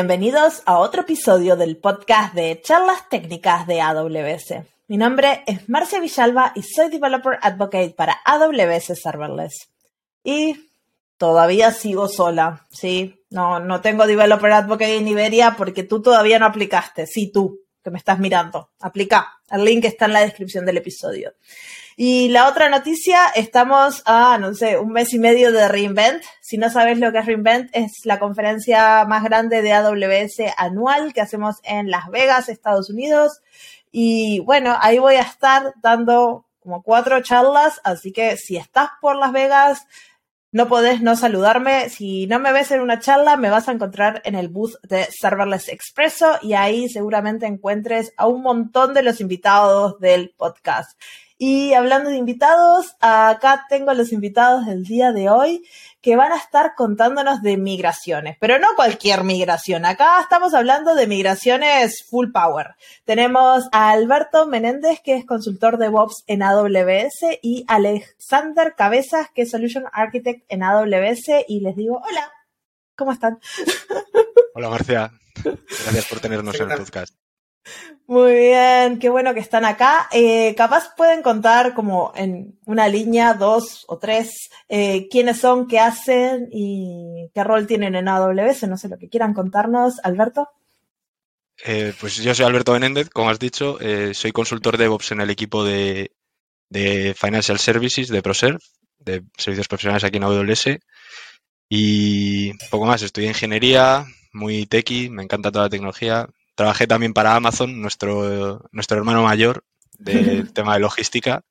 bienvenidos a otro episodio del podcast de charlas técnicas de AWS. Mi nombre es Marcia Villalba y soy Developer Advocate para AWS Serverless. Y todavía sigo sola, ¿sí? No, no tengo Developer Advocate en Iberia porque tú todavía no aplicaste. Sí, tú, que me estás mirando. Aplica. El link está en la descripción del episodio. Y la otra noticia, estamos a, no sé, un mes y medio de reInvent. Si no sabes lo que es reInvent, es la conferencia más grande de AWS anual que hacemos en Las Vegas, Estados Unidos. Y bueno, ahí voy a estar dando como cuatro charlas, así que si estás por Las Vegas, no podés no saludarme. Si no me ves en una charla, me vas a encontrar en el booth de Serverless Expresso y ahí seguramente encuentres a un montón de los invitados del podcast. Y hablando de invitados, acá tengo los invitados del día de hoy que van a estar contándonos de migraciones, pero no cualquier migración. Acá estamos hablando de migraciones full power. Tenemos a Alberto Menéndez, que es consultor de DevOps en AWS, y Alexander Cabezas, que es Solution Architect en AWS, y les digo, hola, ¿cómo están? Hola Marcia, gracias por tenernos en el podcast. Muy bien, qué bueno que están acá. Eh, capaz pueden contar como en una línea, dos o tres, eh, quiénes son, qué hacen y qué rol tienen en AWS. No sé lo que quieran contarnos, Alberto. Eh, pues yo soy Alberto Benéndez, como has dicho, soy consultor de DevOps en el equipo de, de Financial Services de ProServe, de servicios profesionales aquí en AWS. Y poco más, estudié ingeniería, muy techy, me encanta toda la tecnología, Trabajé también para Amazon, nuestro, nuestro hermano mayor del tema de logística.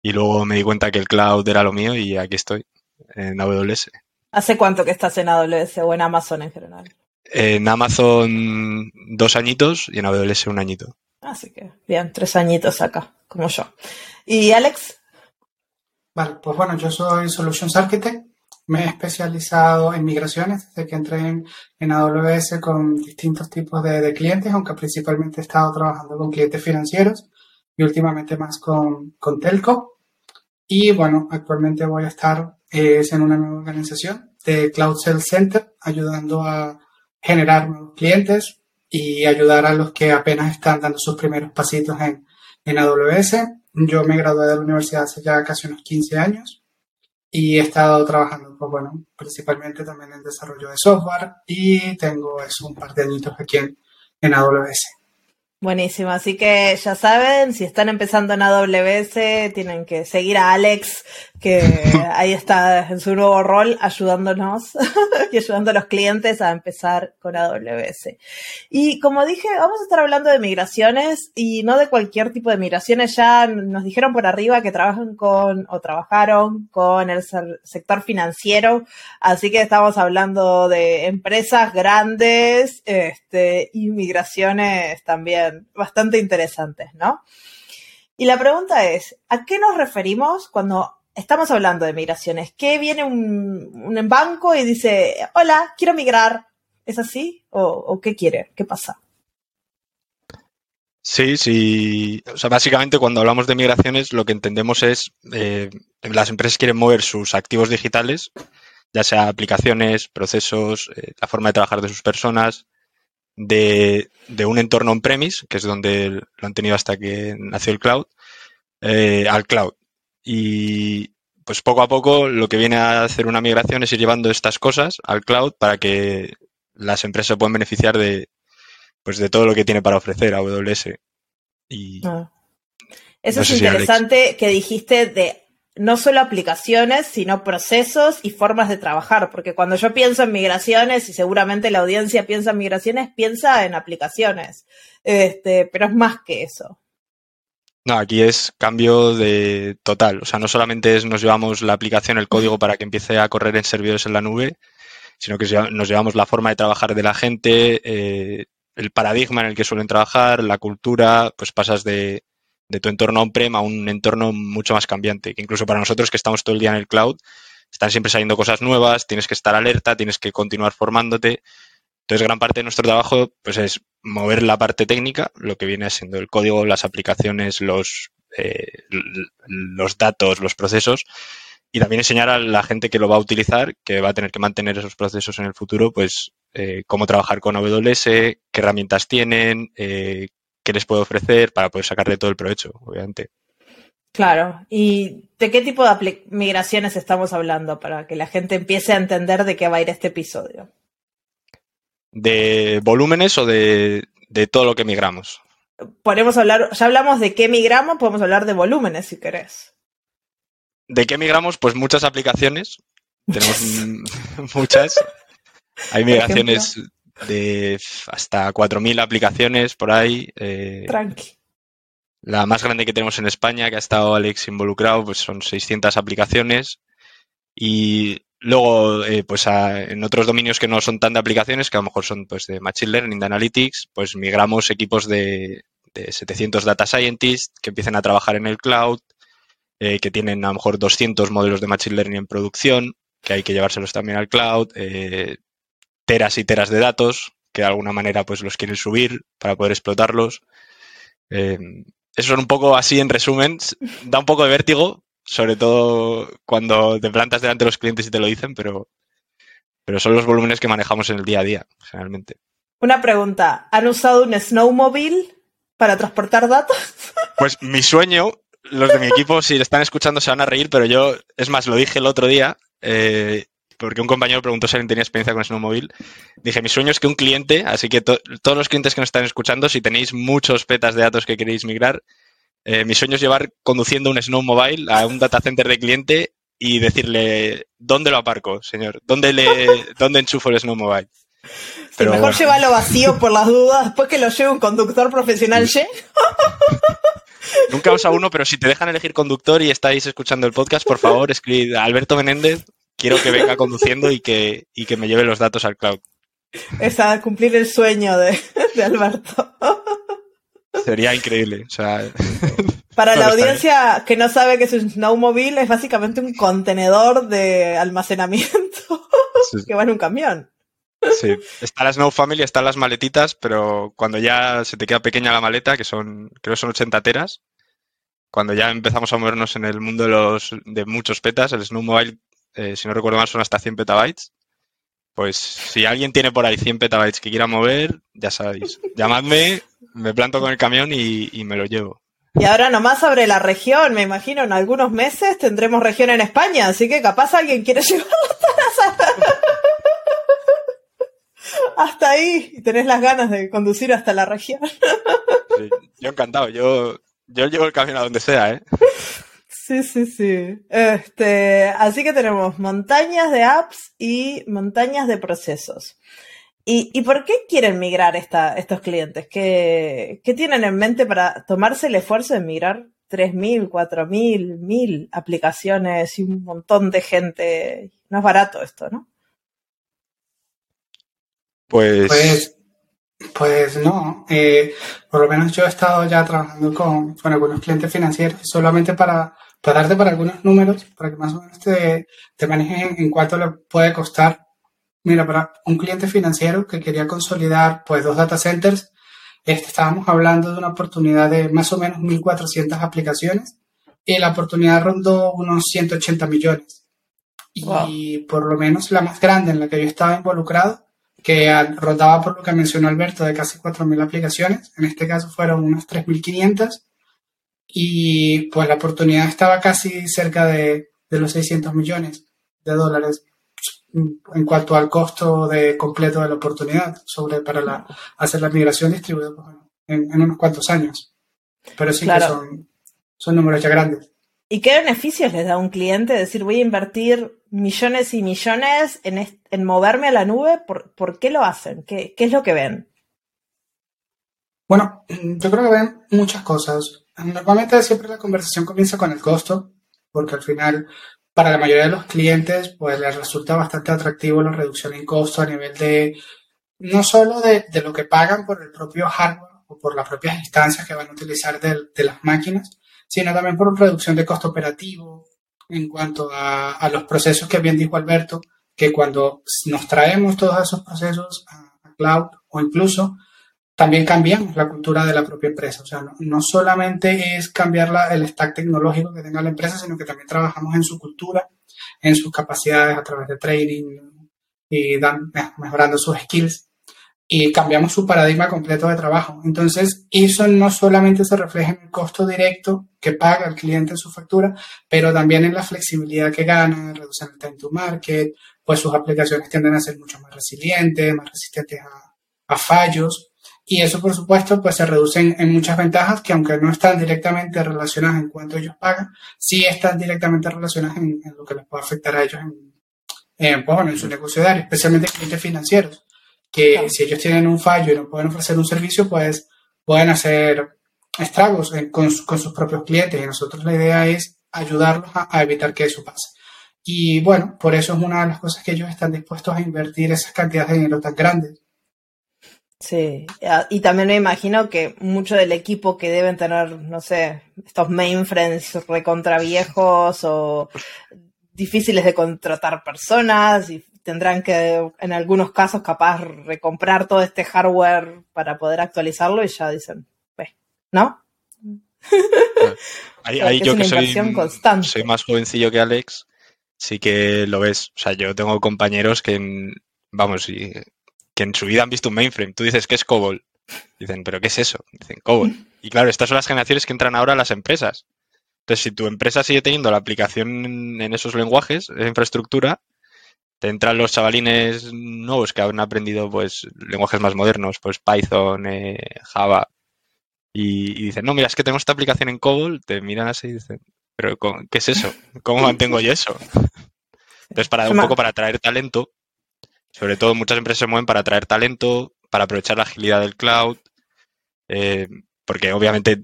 Y luego me di cuenta que el cloud era lo mío y aquí estoy, en AWS. ¿Hace cuánto que estás en AWS o en Amazon en general? En Amazon dos añitos y en AWS un añito. Así que, bien, tres añitos acá, como yo. ¿Y Alex? Vale, pues bueno, yo soy Solutions Architect me he especializado en migraciones desde que entré en, AWS con distintos tipos de, clientes, aunque principalmente he estado trabajando con clientes financieros y últimamente más con, con telco. Y bueno, actualmente voy a estar en una nueva organización de Cloud Sales Center, ayudando a generar nuevos clientes y ayudar a los que apenas están dando sus primeros pasitos en, en AWS. Yo me gradué de la universidad hace ya casi unos 15 años y he estado trabajando, pues bueno, principalmente también en desarrollo de software y tengo eso, un par de añitos aquí en, en AWS. Buenísimo, así que ya saben, si están empezando en AWS, tienen que seguir a Alex, que ahí está en su nuevo rol ayudándonos y ayudando a los clientes a empezar con AWS. Y como dije, vamos a estar hablando de migraciones y no de cualquier tipo de migraciones. Ya nos dijeron por arriba que trabajan con o trabajaron con el sector financiero, así que estamos hablando de empresas grandes este, y migraciones también bastante interesantes, ¿no? Y la pregunta es, ¿a qué nos referimos cuando estamos hablando de migraciones? ¿Qué viene un, banco y dice, hola, quiero migrar? ¿Es así? ¿O, qué quiere? ¿Qué pasa? Sí, sí. O sea, básicamente cuando hablamos de migraciones lo que entendemos es eh, las empresas quieren mover sus activos digitales, ya sea aplicaciones, procesos, eh, la forma de trabajar de sus personas, de, un entorno on-premise, que es donde lo han tenido hasta que nació el cloud, eh, al cloud. Y pues poco a poco lo que viene a hacer una migración es ir llevando estas cosas al cloud para que las empresas puedan beneficiar de, pues de todo lo que tiene para ofrecer AWS. Y ah. Eso es interesante que dijiste de no solo aplicaciones, sino procesos y formas de trabajar, porque cuando yo pienso en migraciones, y seguramente la audiencia piensa en migraciones, piensa en aplicaciones, este, pero es más que eso. No, aquí es cambio de total, o sea, no solamente es nos llevamos la aplicación, el código para que empiece a correr en servidores en la nube, sino que nos llevamos la forma de trabajar de la gente, eh, el paradigma en el que suelen trabajar, la cultura, pues pasas de, de tu entorno on-prem a un entorno mucho más cambiante, que incluso para nosotros que estamos todo el día en el cloud, están siempre saliendo cosas nuevas, tienes que estar alerta, tienes que continuar formándote. Entonces, gran parte de nuestro trabajo pues, es mover la parte técnica, lo que viene siendo el código, las aplicaciones, los, eh, los datos, los procesos, y también enseñar a la gente que lo va a utilizar, que va a tener que mantener esos procesos en el futuro, pues eh, cómo trabajar con AWS, qué herramientas tienen, eh, qué les puedo ofrecer para poder sacar de todo el provecho, obviamente. Claro, ¿y de qué tipo de migraciones estamos hablando para que la gente empiece a entender de qué va a ir este episodio? ¿De volúmenes o de, de todo lo que migramos? Podemos hablar, ya hablamos de qué migramos, podemos hablar de volúmenes si querés. ¿De qué migramos? Pues muchas aplicaciones. Tenemos muchas. Hay migraciones de hasta 4.000 aplicaciones por ahí. Eh, Tranqui. La más grande que tenemos en España, que ha estado Alex involucrado, pues son 600 aplicaciones. Y luego, eh, pues en otros dominios que no son tan de aplicaciones, que a lo mejor son pues de Machine Learning, de Analytics, pues migramos equipos de, de 700 Data Scientists que empiecen a trabajar en el cloud, eh, que tienen a lo mejor 200 modelos de Machine Learning en producción, que hay que llevárselos también al cloud, eh, teras y teras de datos, que de alguna manera pues los quieren subir para poder explotarlos. Eso es un poco así en resumen. Da un poco de vértigo, sobre todo cuando te plantas delante de los clientes y te lo dicen, pero, pero son los volúmenes que manejamos en el día a día, generalmente. Una pregunta. ¿Han usado un snowmobile para transportar datos? Pues mi sueño los de mi equipo, si están escuchando, se van a reír, pero yo, es más, lo dije el otro día, eh, porque un compañero preguntó si alguien tenía experiencia con Snowmobile. Dije, mi sueño es que un cliente, así que todos los clientes que nos están escuchando, si tenéis muchos petas de datos que queréis migrar, eh, mi sueño es llevar conduciendo un Snowmobile a un data center de cliente y decirle, ¿dónde lo aparco, señor? ¿Dónde, le, dónde enchufo el Snowmobile? Pero mejor bueno. llévalo vacío por las dudas, después que lo lleve un conductor profesional, ¿sí? Nunca os a uno, pero si te dejan elegir conductor y estáis escuchando el podcast, por favor, escribid a Alberto Menéndez, quiero que venga conduciendo y que, y que me lleve los datos al cloud. Es a cumplir el sueño de, de Alberto. Sería increíble. O sea, Para la audiencia que no sabe que es un snowmobile, es básicamente un contenedor de almacenamiento sí. que va en un camión. Sí, está la Snow Family, están las maletitas, pero cuando ya se te queda pequeña la maleta, que son, creo que son 80 teras, cuando ya empezamos a movernos en el mundo de los de muchos petas, el Snowmobile, eh, si no recuerdo mal, son hasta 100 petabytes. Pues si alguien tiene por ahí 100 petabytes que quiera mover, ya sabéis, llamadme, me planto con el camión y, y me lo llevo. Y ahora nomás sobre la región, me imagino en algunos meses tendremos región en España, así que capaz alguien quiere llevarlo hasta la hasta ahí y tenés las ganas de conducir hasta la región. Sí, yo encantado, yo, yo llevo el camión a donde sea, ¿eh? Sí, sí, sí. Este, así que tenemos montañas de apps y montañas de procesos. ¿Y, y por qué quieren migrar esta, estos clientes? ¿Qué, ¿Qué tienen en mente para tomarse el esfuerzo de migrar 3.000, 4.000, 1.000 aplicaciones y un montón de gente? No es barato esto, ¿no? Pues... pues... Pues, no, eh, por lo menos yo he estado ya trabajando con, con algunos clientes financieros solamente para, para, darte para algunos números, para que más o menos te, te manejes en, en, cuánto le puede costar. Mira, para un cliente financiero que quería consolidar pues dos data centers, este, estábamos hablando de una oportunidad de más o menos 1.400 aplicaciones y la oportunidad rondó unos 180 millones. Y wow. por lo menos la más grande en la que yo estaba involucrado que rondaba por lo que mencionó Alberto de casi 4.000 aplicaciones, en este caso fueron unas 3.500 y pues la oportunidad estaba casi cerca de, de, los 600 millones de dólares en cuanto al costo de completo de la oportunidad sobre para la, hacer la migración distribuida pues, en, en, unos cuantos años. Pero sí claro. que son, son números ya grandes. ¿Y qué beneficios les da a un cliente decir voy a invertir millones y millones en, en moverme a la nube? ¿Por, ¿Por, qué lo hacen? ¿Qué, ¿Qué es lo que ven? Bueno, yo creo que ven muchas cosas. Normalmente siempre la conversación comienza con el costo, porque al final para la mayoría de los clientes pues les resulta bastante atractivo la reducción en costo a nivel de no solo de, lo que pagan por el propio hardware o por las propias instancias que van a utilizar de, las máquinas, sino también por reducción de costo operativo en cuanto a, los procesos que bien dijo Alberto, que cuando nos traemos todos esos procesos a cloud o incluso también cambiamos la cultura de la propia empresa. O sea, no, no solamente es cambiar la, el stack tecnológico que tenga la empresa, sino que también trabajamos en su cultura, en sus capacidades a través de training, y dan, mejorando sus skills y cambiamos su paradigma completo de trabajo. Entonces, eso no solamente se refleja en el costo directo que paga el cliente en su factura, pero también en la flexibilidad que gana, reducen el time to market, pues sus aplicaciones tienden a ser mucho más resilientes, más resistentes a, fallos. Y eso, por supuesto, pues se reducen en muchas ventajas que aunque no están directamente relacionadas en cuanto ellos pagan, sí están directamente relacionadas en, lo que les puede afectar a ellos en, pues, en su negocio diario, especialmente clientes financieros que si ellos tienen un fallo y no pueden ofrecer un servicio, pues pueden hacer estragos con, sus propios clientes. Y nosotros la idea es ayudarlos a, evitar que eso pase. Y bueno, por eso es una de las cosas que ellos están dispuestos a invertir esas cantidades de dinero tan grandes. Sí, y también me imagino que mucho del equipo que deben tener, no sé, estos mainframes recontra viejos o difíciles de contratar personas y tendrán que, en algunos casos, capaz recomprar todo este hardware para poder actualizarlo y ya dicen, ¿no? Ahí, yo que soy, soy, más jovencillo que Alex, sí que lo ves. O sea, yo tengo compañeros que, vamos, que en su vida han visto un mainframe. Tú dices que es COBOL. Dicen, ¿pero qué es eso? Dicen, COBOL. Y claro, estas son las generaciones que entran ahora a las empresas. Entonces, si tu empresa sigue teniendo la aplicación en esos lenguajes, esa infraestructura, te entran los chavalines nuevos que han aprendido pues lenguajes más modernos, pues Python, eh, Java, y, dicen, no, mira, es que tengo esta aplicación en COBOL, te miran así y dicen, pero ¿qué es eso? ¿Cómo mantengo yo eso? Entonces, para un poco para atraer talento, sobre todo muchas empresas se mueven para atraer talento, para aprovechar la agilidad del cloud, eh, porque obviamente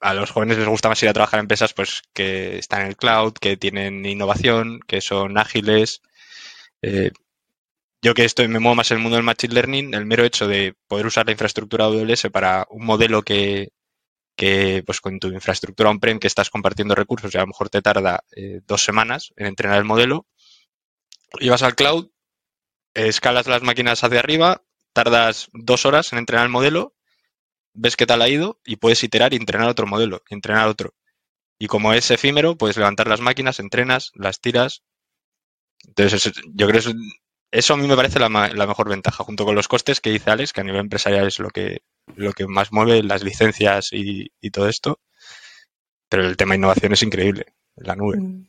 a, los jóvenes les gusta más ir a trabajar en empresas pues que están en el cloud, que tienen innovación, que son ágiles, eh, yo que estoy, me muevo más en el mundo del Machine Learning, el mero hecho de poder usar la infraestructura AWS para un modelo que, pues con tu infraestructura on-prem que estás compartiendo recursos y a lo mejor te tarda eh, dos semanas en entrenar el modelo, y vas al cloud, escalas las máquinas hacia arriba, tardas dos horas en entrenar el modelo, ves qué tal ha ido y puedes iterar y entrenar otro modelo, entrenar otro. Y como es efímero, puedes levantar las máquinas, entrenas, las tiras, entonces, yo creo que eso, a mí me parece la, mejor ventaja, junto con los costes que dice Alex, que a nivel empresarial es lo que, lo que más mueve las licencias y, todo esto. Pero el tema de innovación es increíble, la nube. Mm.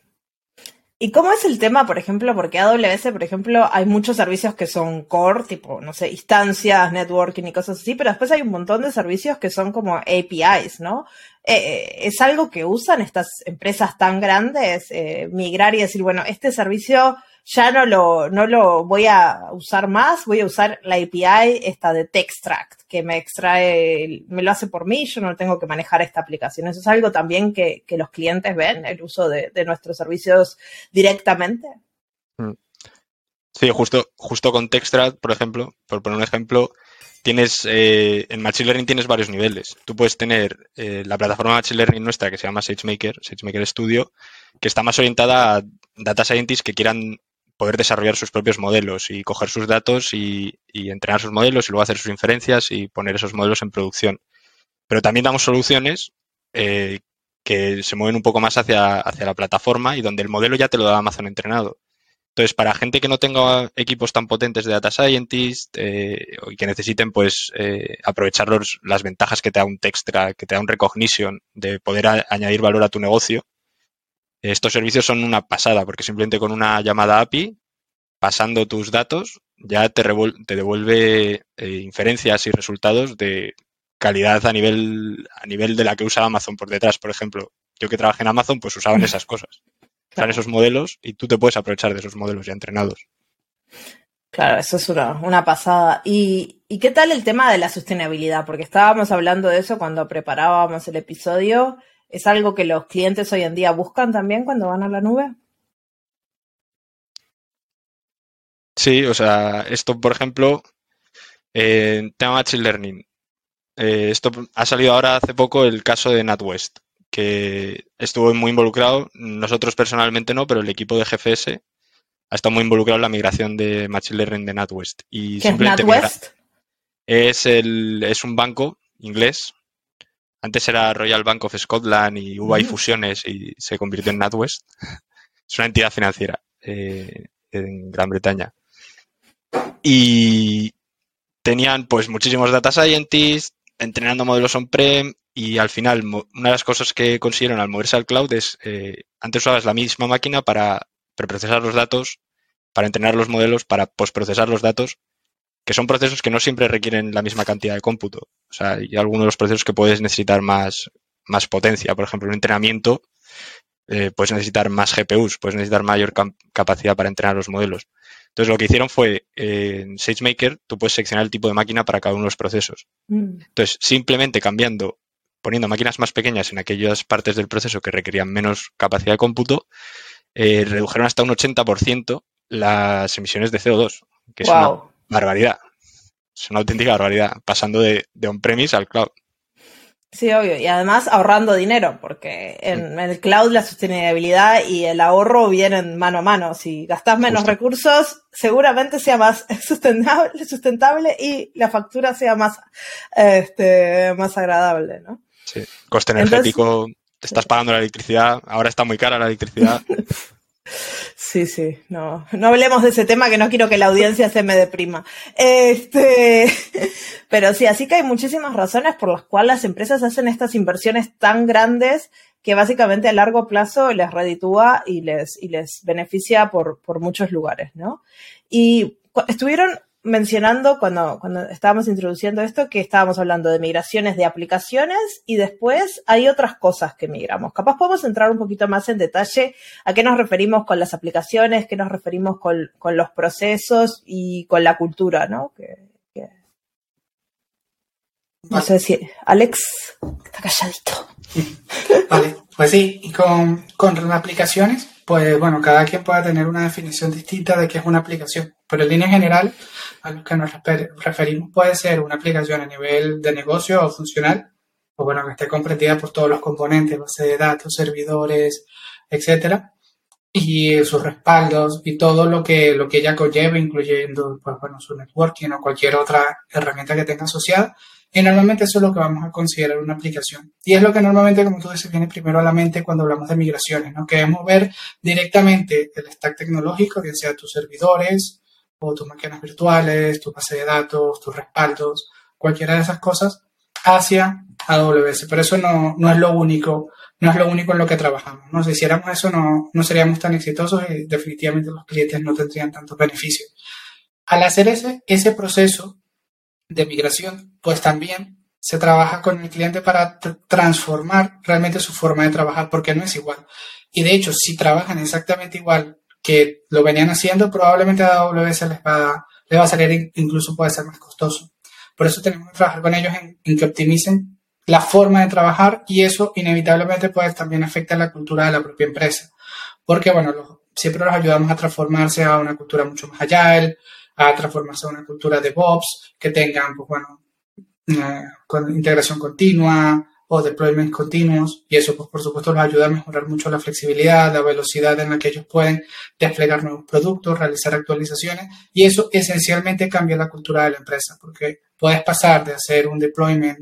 ¿Y cómo es el tema, por ejemplo? Porque AWS, por ejemplo, hay muchos servicios que son core, tipo, no sé, instancias, networking y cosas así, pero después hay un montón de servicios que son como APIs, ¿no? Eh, eh, ¿Es algo que usan estas empresas tan grandes? Eh, migrar y decir, bueno, este servicio ya no lo, no lo voy a usar más, voy a usar la API esta de Textract, que me extrae, me lo hace por mí, yo no tengo que manejar esta aplicación. Eso es algo también que, los clientes ven, el uso de, nuestros servicios directamente. Mm. Sí, justo, justo con Textract, por ejemplo, por poner un ejemplo, tienes eh, en Machine Learning tienes varios niveles. Tú puedes tener eh, la plataforma Machine Learning nuestra que se llama SageMaker, SageMaker Studio, que está más orientada a data scientists que quieran poder desarrollar sus propios modelos y coger sus datos y, entrenar sus modelos y luego hacer sus inferencias y poner esos modelos en producción. Pero también damos soluciones eh, que se mueven un poco más hacia, la plataforma y donde el modelo ya te lo da Amazon entrenado. Entonces, para gente que no tenga equipos tan potentes de data scientist eh, y que necesiten pues eh, aprovechar las ventajas que te da un Textra, que te da un recognition de poder añadir valor a tu negocio, estos servicios son una pasada, porque simplemente con una llamada API, pasando tus datos, ya te, te devuelve eh, inferencias y resultados de calidad a nivel, a nivel de la que usa Amazon por detrás. Por ejemplo, yo que trabajé en Amazon, pues usaban esas cosas. Usan esos modelos y tú te puedes aprovechar de esos modelos ya entrenados. Claro, eso es una, pasada. ¿Y, ¿Y, qué tal el tema de la sostenibilidad? Porque estábamos hablando de eso cuando preparábamos el episodio ¿Es algo que los clientes hoy en día buscan también cuando van a la nube? Sí, o sea, esto, por ejemplo, eh, tema Machine Learning. Eh, esto ha salido ahora hace poco el caso de NatWest, que estuvo muy involucrado, nosotros personalmente no, pero el equipo de GFS ha estado muy involucrado en la migración de Machine Learning de NatWest. Y ¿Qué es NatWest? Es, el, es un banco inglés antes era Royal Bank of Scotland y hubo ahí fusiones y se convirtió en NatWest. es una entidad financiera eh, en Gran Bretaña. y tenían pues muchísimos data scientists entrenando modelos on-prem y al final una de las cosas que consiguieron al moverse al cloud es, eh, antes usabas la misma máquina para preprocesar los datos, para entrenar los modelos, para postprocesar los datos, que son procesos que no siempre requieren la misma cantidad de cómputo. O sea, hay algunos de los procesos que puedes necesitar más, más potencia. Por ejemplo, un entrenamiento eh, puedes necesitar más GPUs, puedes necesitar mayor capacidad para entrenar los modelos. Entonces, lo que hicieron fue, eh, en SageMaker, tú puedes seleccionar el tipo de máquina para cada uno de los procesos. Mm. Entonces, simplemente cambiando, poniendo máquinas más pequeñas en aquellas partes del proceso que requerían menos capacidad de cómputo, eh, redujeron hasta un 80% las emisiones de CO2, que es una barbaridad. Es una auténtica barbaridad, pasando de on-premise al cloud. Sí, obvio. Y además ahorrando dinero, porque en, el cloud la sostenibilidad y el ahorro vienen mano a mano. Si gastas menos recursos, seguramente sea más sustentable, sustentable y la factura sea más, este, más agradable, ¿no? Sí. Coste energético, te estás pagando la electricidad, ahora está muy cara la electricidad. Sí, sí, no, no hablemos de ese tema que no quiero que la audiencia se me deprima. Este, pero sí, así que hay muchísimas razones por las cuales las empresas hacen estas inversiones tan grandes que básicamente a largo plazo les reditúa y les, y les beneficia por, por muchos lugares, ¿no? Y estuvieron mencionando cuando, cuando estábamos introduciendo esto que estábamos hablando de migraciones de aplicaciones y después hay otras cosas que migramos. Capaz podemos entrar un poquito más en detalle a qué nos referimos con las aplicaciones, qué nos referimos con, los procesos y con la cultura, ¿no? No sé si Alex está calladito. Vale, pues sí, y con, con aplicaciones, pues bueno, cada quien puede tener una definición distinta de qué es una aplicación, pero en línea general a los que nos referimos puede ser una aplicación a nivel de negocio o funcional, o bueno, que esté comprendida por todos los componentes, base de datos, servidores, etcétera, y sus respaldos y todo lo que, lo que ella conlleva, incluyendo, pues bueno, su networking o cualquier otra herramienta que tenga asociada. Y normalmente eso es lo que vamos a considerar una aplicación. Y es lo que normalmente, como tú dices, viene primero a la mente cuando hablamos de migraciones, ¿no? Queremos ver directamente el stack tecnológico, bien sea tus servidores, o tus máquinas virtuales, tu base de datos, tus respaldos, cualquiera de esas cosas hacia AWS. Pero eso no, no es lo único, no es lo único en lo que trabajamos. ¿no? Si hiciéramos eso no, no seríamos tan exitosos y definitivamente los clientes no tendrían tantos beneficios. Al hacer ese, ese proceso de migración, pues también se trabaja con el cliente para transformar realmente su forma de trabajar, porque no es igual. Y de hecho, si trabajan exactamente igual que lo venían haciendo, probablemente a AWS les va, les va a salir, incluso puede ser más costoso. Por eso tenemos que trabajar con ellos en, que optimicen la forma de trabajar y eso inevitablemente puede también afectar la cultura de la propia empresa. Porque, bueno, siempre los ayudamos a transformarse a una cultura mucho más agile, a transformarse a una cultura de DevOps, que tengan, pues bueno, eh, con integración continua, o deployments continuos y eso pues por supuesto les ayuda a mejorar mucho la flexibilidad, la velocidad en la que ellos pueden desplegar nuevos productos, realizar actualizaciones y eso esencialmente cambia la cultura de la empresa porque puedes pasar de hacer un deployment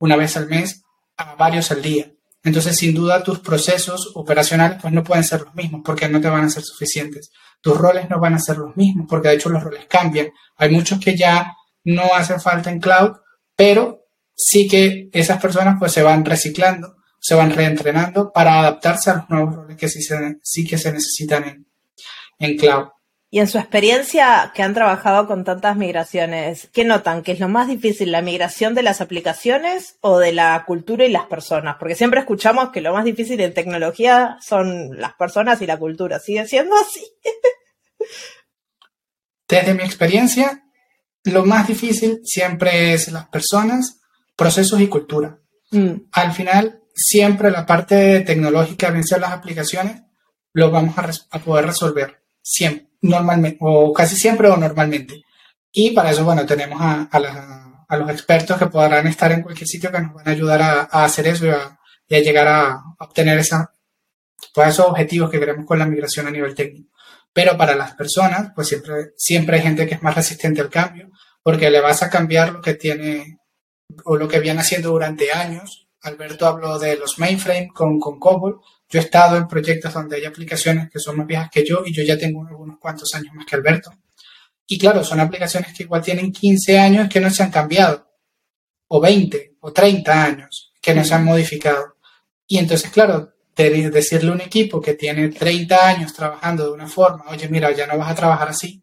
una vez al mes a varios al día. Entonces, sin duda, tus procesos operacionales pues no pueden ser los mismos porque no te van a ser suficientes. Tus roles no van a ser los mismos porque de hecho los roles cambian. Hay muchos que ya no hacen falta en cloud, pero sí que esas personas pues se van reciclando, se van reentrenando para adaptarse a los nuevos roles que sí, que se necesitan en, en cloud. Y en su experiencia que han trabajado con tantas migraciones, ¿qué notan? ¿Que es lo más difícil la migración de las aplicaciones o de la cultura y las personas? Porque siempre escuchamos que lo más difícil en tecnología son las personas y la cultura. ¿Sigue siendo así? Desde mi experiencia, lo más difícil siempre es las personas procesos y cultura. Mm. Al final, siempre la parte tecnológica, bien sea las aplicaciones, lo vamos a, poder resolver siempre, normalmente, o casi siempre o normalmente. Y para eso, bueno, tenemos a, a, los expertos que podrán estar en cualquier sitio que nos van a ayudar a, hacer eso y a, llegar a obtener esos objetivos que queremos con la migración a nivel técnico. Pero para las personas, pues siempre, siempre hay gente que es más resistente al cambio, porque le vas a cambiar lo que tiene o lo que viene haciendo durante años. Alberto habló de los mainframe con, con COBOL. Yo he estado en proyectos donde hay aplicaciones que son más viejas que yo y yo ya tengo unos cuantos años más que Alberto. Y claro, son aplicaciones que igual tienen 15 años que no se han cambiado, o 20, o 30 años que no se han modificado. Y entonces, claro, decirle a un equipo que tiene 30 años trabajando de una forma, oye, mira, ya no vas a trabajar así,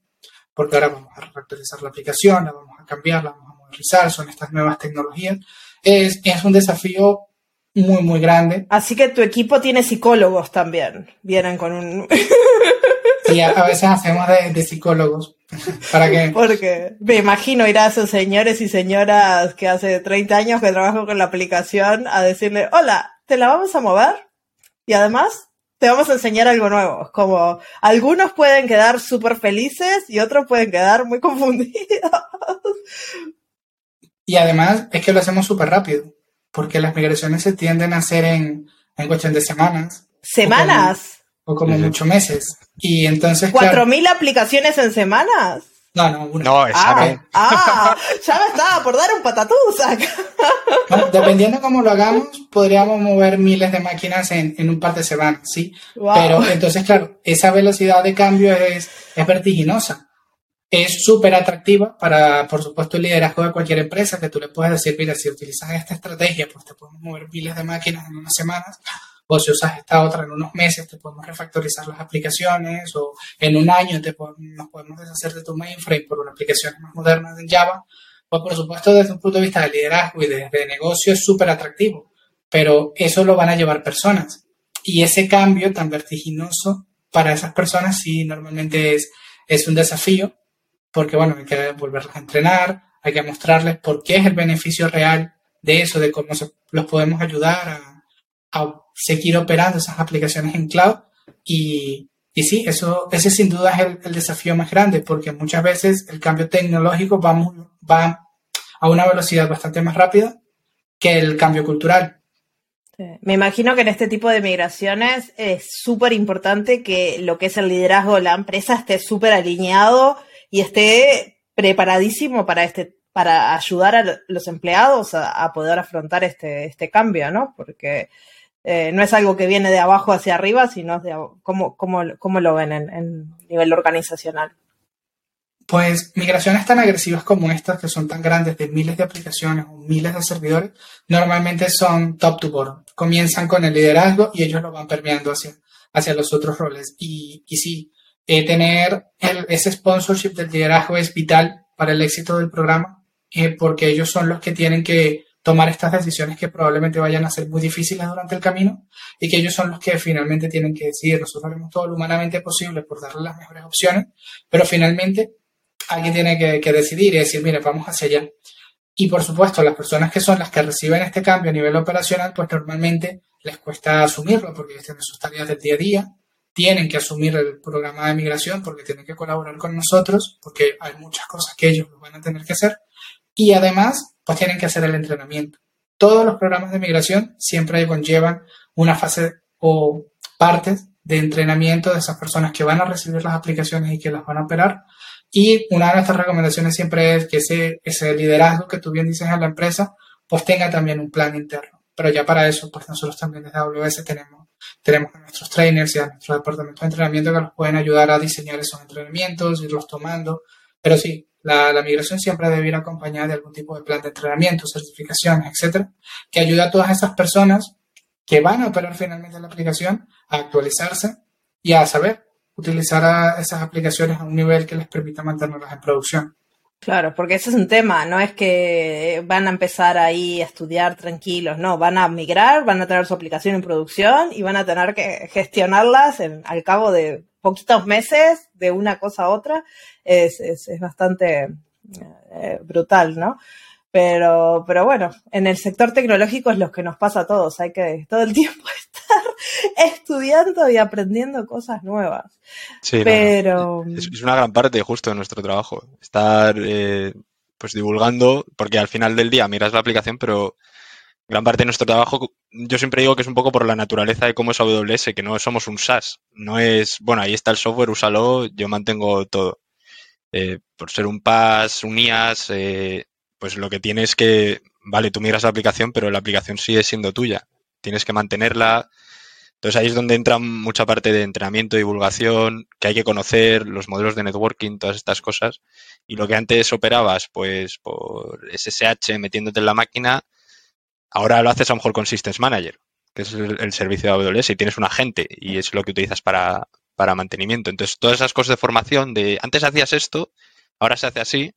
porque ahora vamos a reactualizar la aplicación, la vamos a cambiar, la vamos a modernizar, son estas nuevas tecnologías, es, es un desafío muy, muy grande. Así que tu equipo tiene psicólogos también, vienen con un... Sí, a, veces hacemos de, psicólogos. ¿Para qué? Porque me imagino ir a esos señores y señoras que hace 30 años que trabajo con la aplicación a decirle, hola, ¿te la vamos a mover? Y además, te vamos a enseñar algo nuevo. Como algunos pueden quedar súper felices y otros pueden quedar muy confundidos. Y además es que lo hacemos súper rápido, porque las migraciones se tienden a hacer en, en cuestión de semanas. ¿Semanas? O como, muchos meses. Y entonces. ¿Cuatro mil aplicaciones en semanas? No, no, una. No, exacto. Ah, ah, ya me estaba por dar un patatús acá. dependiendo cómo lo hagamos, podríamos mover miles de máquinas en, un par de semanas, ¿sí? Pero entonces, claro, esa velocidad de cambio es, es vertiginosa. Es súper atractiva para, por supuesto, el liderazgo de cualquier empresa, que tú le puedes decir, mira, si utilizas esta estrategia, pues te podemos mover miles de máquinas en unas semanas o si usas esta otra en unos meses, te podemos refactorizar las aplicaciones, o en un año te nos podemos deshacer de tu mainframe por una aplicación más moderna en Java. Pues por supuesto, desde un punto de vista de liderazgo y de, negocio es súper atractivo, pero eso lo van a llevar personas. Y ese cambio tan vertiginoso para esas personas sí normalmente es, es un desafío, porque bueno, hay que volverlas a entrenar, hay que mostrarles por qué es el beneficio real de eso, de cómo los podemos ayudar a, a seguir operando esas aplicaciones en cloud y, y sí, eso, ese sin duda es el, desafío más grande porque muchas veces el cambio tecnológico va, va a una velocidad bastante más rápida que el cambio cultural. Me imagino que en este tipo de migraciones es súper importante que lo que es el liderazgo de la empresa esté súper alineado y esté preparadísimo para este para ayudar a los empleados a, poder afrontar este, este cambio, ¿no? Porque eh, no es algo que viene de abajo hacia arriba, sino de cómo, cómo, lo ven en, nivel organizacional. Pues migraciones tan agresivas como estas, que son tan grandes, de miles de aplicaciones o miles de servidores, normalmente son top to bottom. Comienzan con el liderazgo y ellos lo van permeando hacia, hacia los otros roles. Y, y sí, eh, tener ese sponsorship del liderazgo es vital para el éxito del programa, eh, porque ellos son los que tienen que tomar estas decisiones que probablemente vayan a ser muy difíciles durante el camino y que ellos son los que finalmente tienen que decidir. Nosotros haremos todo lo humanamente posible por darle las mejores opciones, pero finalmente alguien tiene que, decidir y decir, mire, vamos hacia allá. Y por supuesto, las personas que son las que reciben este cambio a nivel operacional, pues normalmente les cuesta asumirlo porque tienen sus tareas del día a día, tienen que asumir el programa de migración porque tienen que colaborar con nosotros, porque hay muchas cosas que ellos van a tener que hacer. Y además, pues tienen que hacer el entrenamiento. Todos los programas de migración siempre conllevan una fase o partes de entrenamiento de esas personas que van a recibir las aplicaciones y que las van a operar. Y una de nuestras recomendaciones siempre es que ese, ese liderazgo que tú bien dices en la empresa, pues tenga también un plan interno. Pero ya para eso, pues nosotros también desde AWS tenemos, tenemos a nuestros trainers y a nuestro departamento de entrenamiento que nos pueden ayudar a diseñar esos entrenamientos, irlos tomando. Pero sí, la, migración siempre debe ir acompañada de algún tipo de plan de entrenamiento, certificaciones, etcétera, que ayude a todas esas personas que van a operar finalmente la aplicación a actualizarse y a saber utilizar esas aplicaciones a un nivel que les permita mantenerlas en producción. Claro, porque ese es un tema, no es que van a empezar ahí a estudiar tranquilos, no, van a migrar, van a tener su aplicación en producción y van a tener que gestionarlas al cabo de poquitos meses de una cosa a otra es, es, es bastante eh, brutal, ¿no? Pero, pero bueno, en el sector tecnológico es lo que nos pasa a todos, hay que todo el tiempo estar estudiando y aprendiendo cosas nuevas. Sí, pero es, una gran parte justo de nuestro trabajo, estar eh, pues divulgando, porque al final del día miras la aplicación, pero gran parte de nuestro trabajo, yo siempre digo que es un poco por la naturaleza de cómo es AWS, que no somos un SaaS. No es, bueno, ahí está el software, úsalo, yo mantengo todo. Eh, por ser un PaaS, un IaaS, eh, pues lo que tienes que, vale, tú miras la aplicación, pero la aplicación sigue siendo tuya. Tienes que mantenerla. Entonces ahí es donde entra mucha parte de entrenamiento, divulgación, que hay que conocer, los modelos de networking, todas estas cosas. Y lo que antes operabas, pues por SSH metiéndote en la máquina, ahora lo haces a lo mejor con Systems Manager, que es el, servicio de AWS, y tienes un agente y es lo que utilizas para, para mantenimiento. Entonces, todas esas cosas de formación de antes hacías esto, ahora se hace así.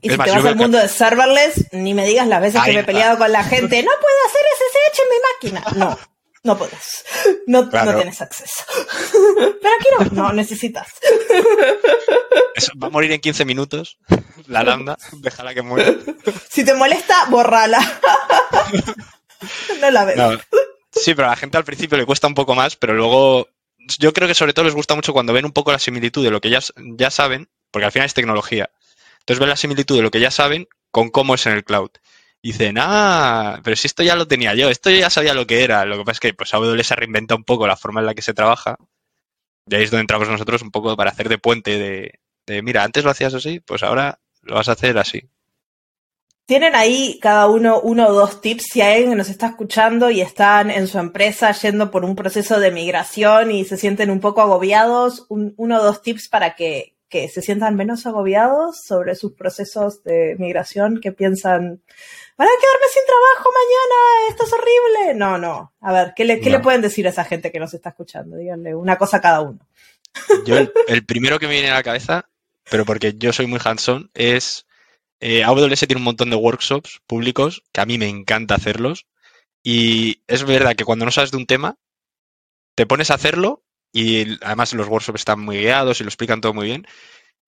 Y si te vas al mundo de serverless, ni me digas las veces que me he peleado con la gente, no puedo hacer SSH en mi máquina. No, no puedes. No, no tienes acceso. Pero aquí no, no necesitas. va a morir en 15 minutos. La lambda, déjala que muera. Si te molesta, borrala. No la ves. Sí, pero a la gente al principio le cuesta un poco más, pero luego yo creo que sobre todo les gusta mucho cuando ven un poco la similitud de lo que ya, ya saben, porque al final es tecnología. Entonces ven la similitud de lo que ya saben con cómo es en el cloud dicen, ah, pero si esto ya lo tenía yo, esto yo ya sabía lo que era. Lo que pasa es que pues AWS se reinventa un poco la forma en la que se trabaja. Y ahí es donde entramos nosotros un poco para hacer de puente de, mira, antes lo hacías así, pues ahora lo vas a hacer así. ¿Tienen ahí cada uno uno o dos tips si alguien nos está escuchando y están en su empresa yendo por un proceso de migración y se sienten un poco agobiados? uno o dos tips para que, que se sientan menos agobiados sobre sus procesos de migración, que piensan, van a quedarme sin trabajo mañana, esto es horrible. No, no. A ver, ¿qué le, le pueden decir a esa gente que nos está escuchando? Díganle una cosa a cada uno. Yo el, primero que me viene a la cabeza, pero porque yo soy muy hands-on, es eh, AWS tiene un montón de workshops públicos que a mí me encanta hacerlos. Y es verdad que cuando no sabes de un tema, te pones a hacerlo y además los workshops están muy guiados y lo explican todo muy bien.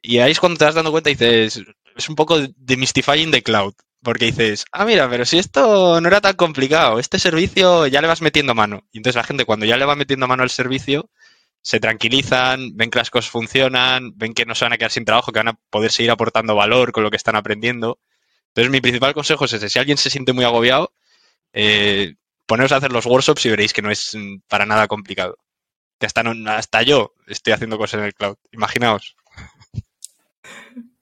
Y ahí es cuando te das dando cuenta y dices, es un poco demystifying the cloud. Porque dices, ah, mira, pero si esto no era tan complicado, este servicio ya le vas metiendo mano. Y entonces la gente cuando ya le va metiendo mano al servicio, se tranquilizan, ven que las cosas funcionan, ven que no se van a quedar sin trabajo, que van a poder seguir aportando valor con lo que están aprendiendo. Entonces mi principal consejo es ese, si alguien se siente muy agobiado, eh, poneros a hacer los workshops y veréis que no es mm, para nada complicado que hasta, hasta yo estoy haciendo cosas en el cloud. Imaginaos.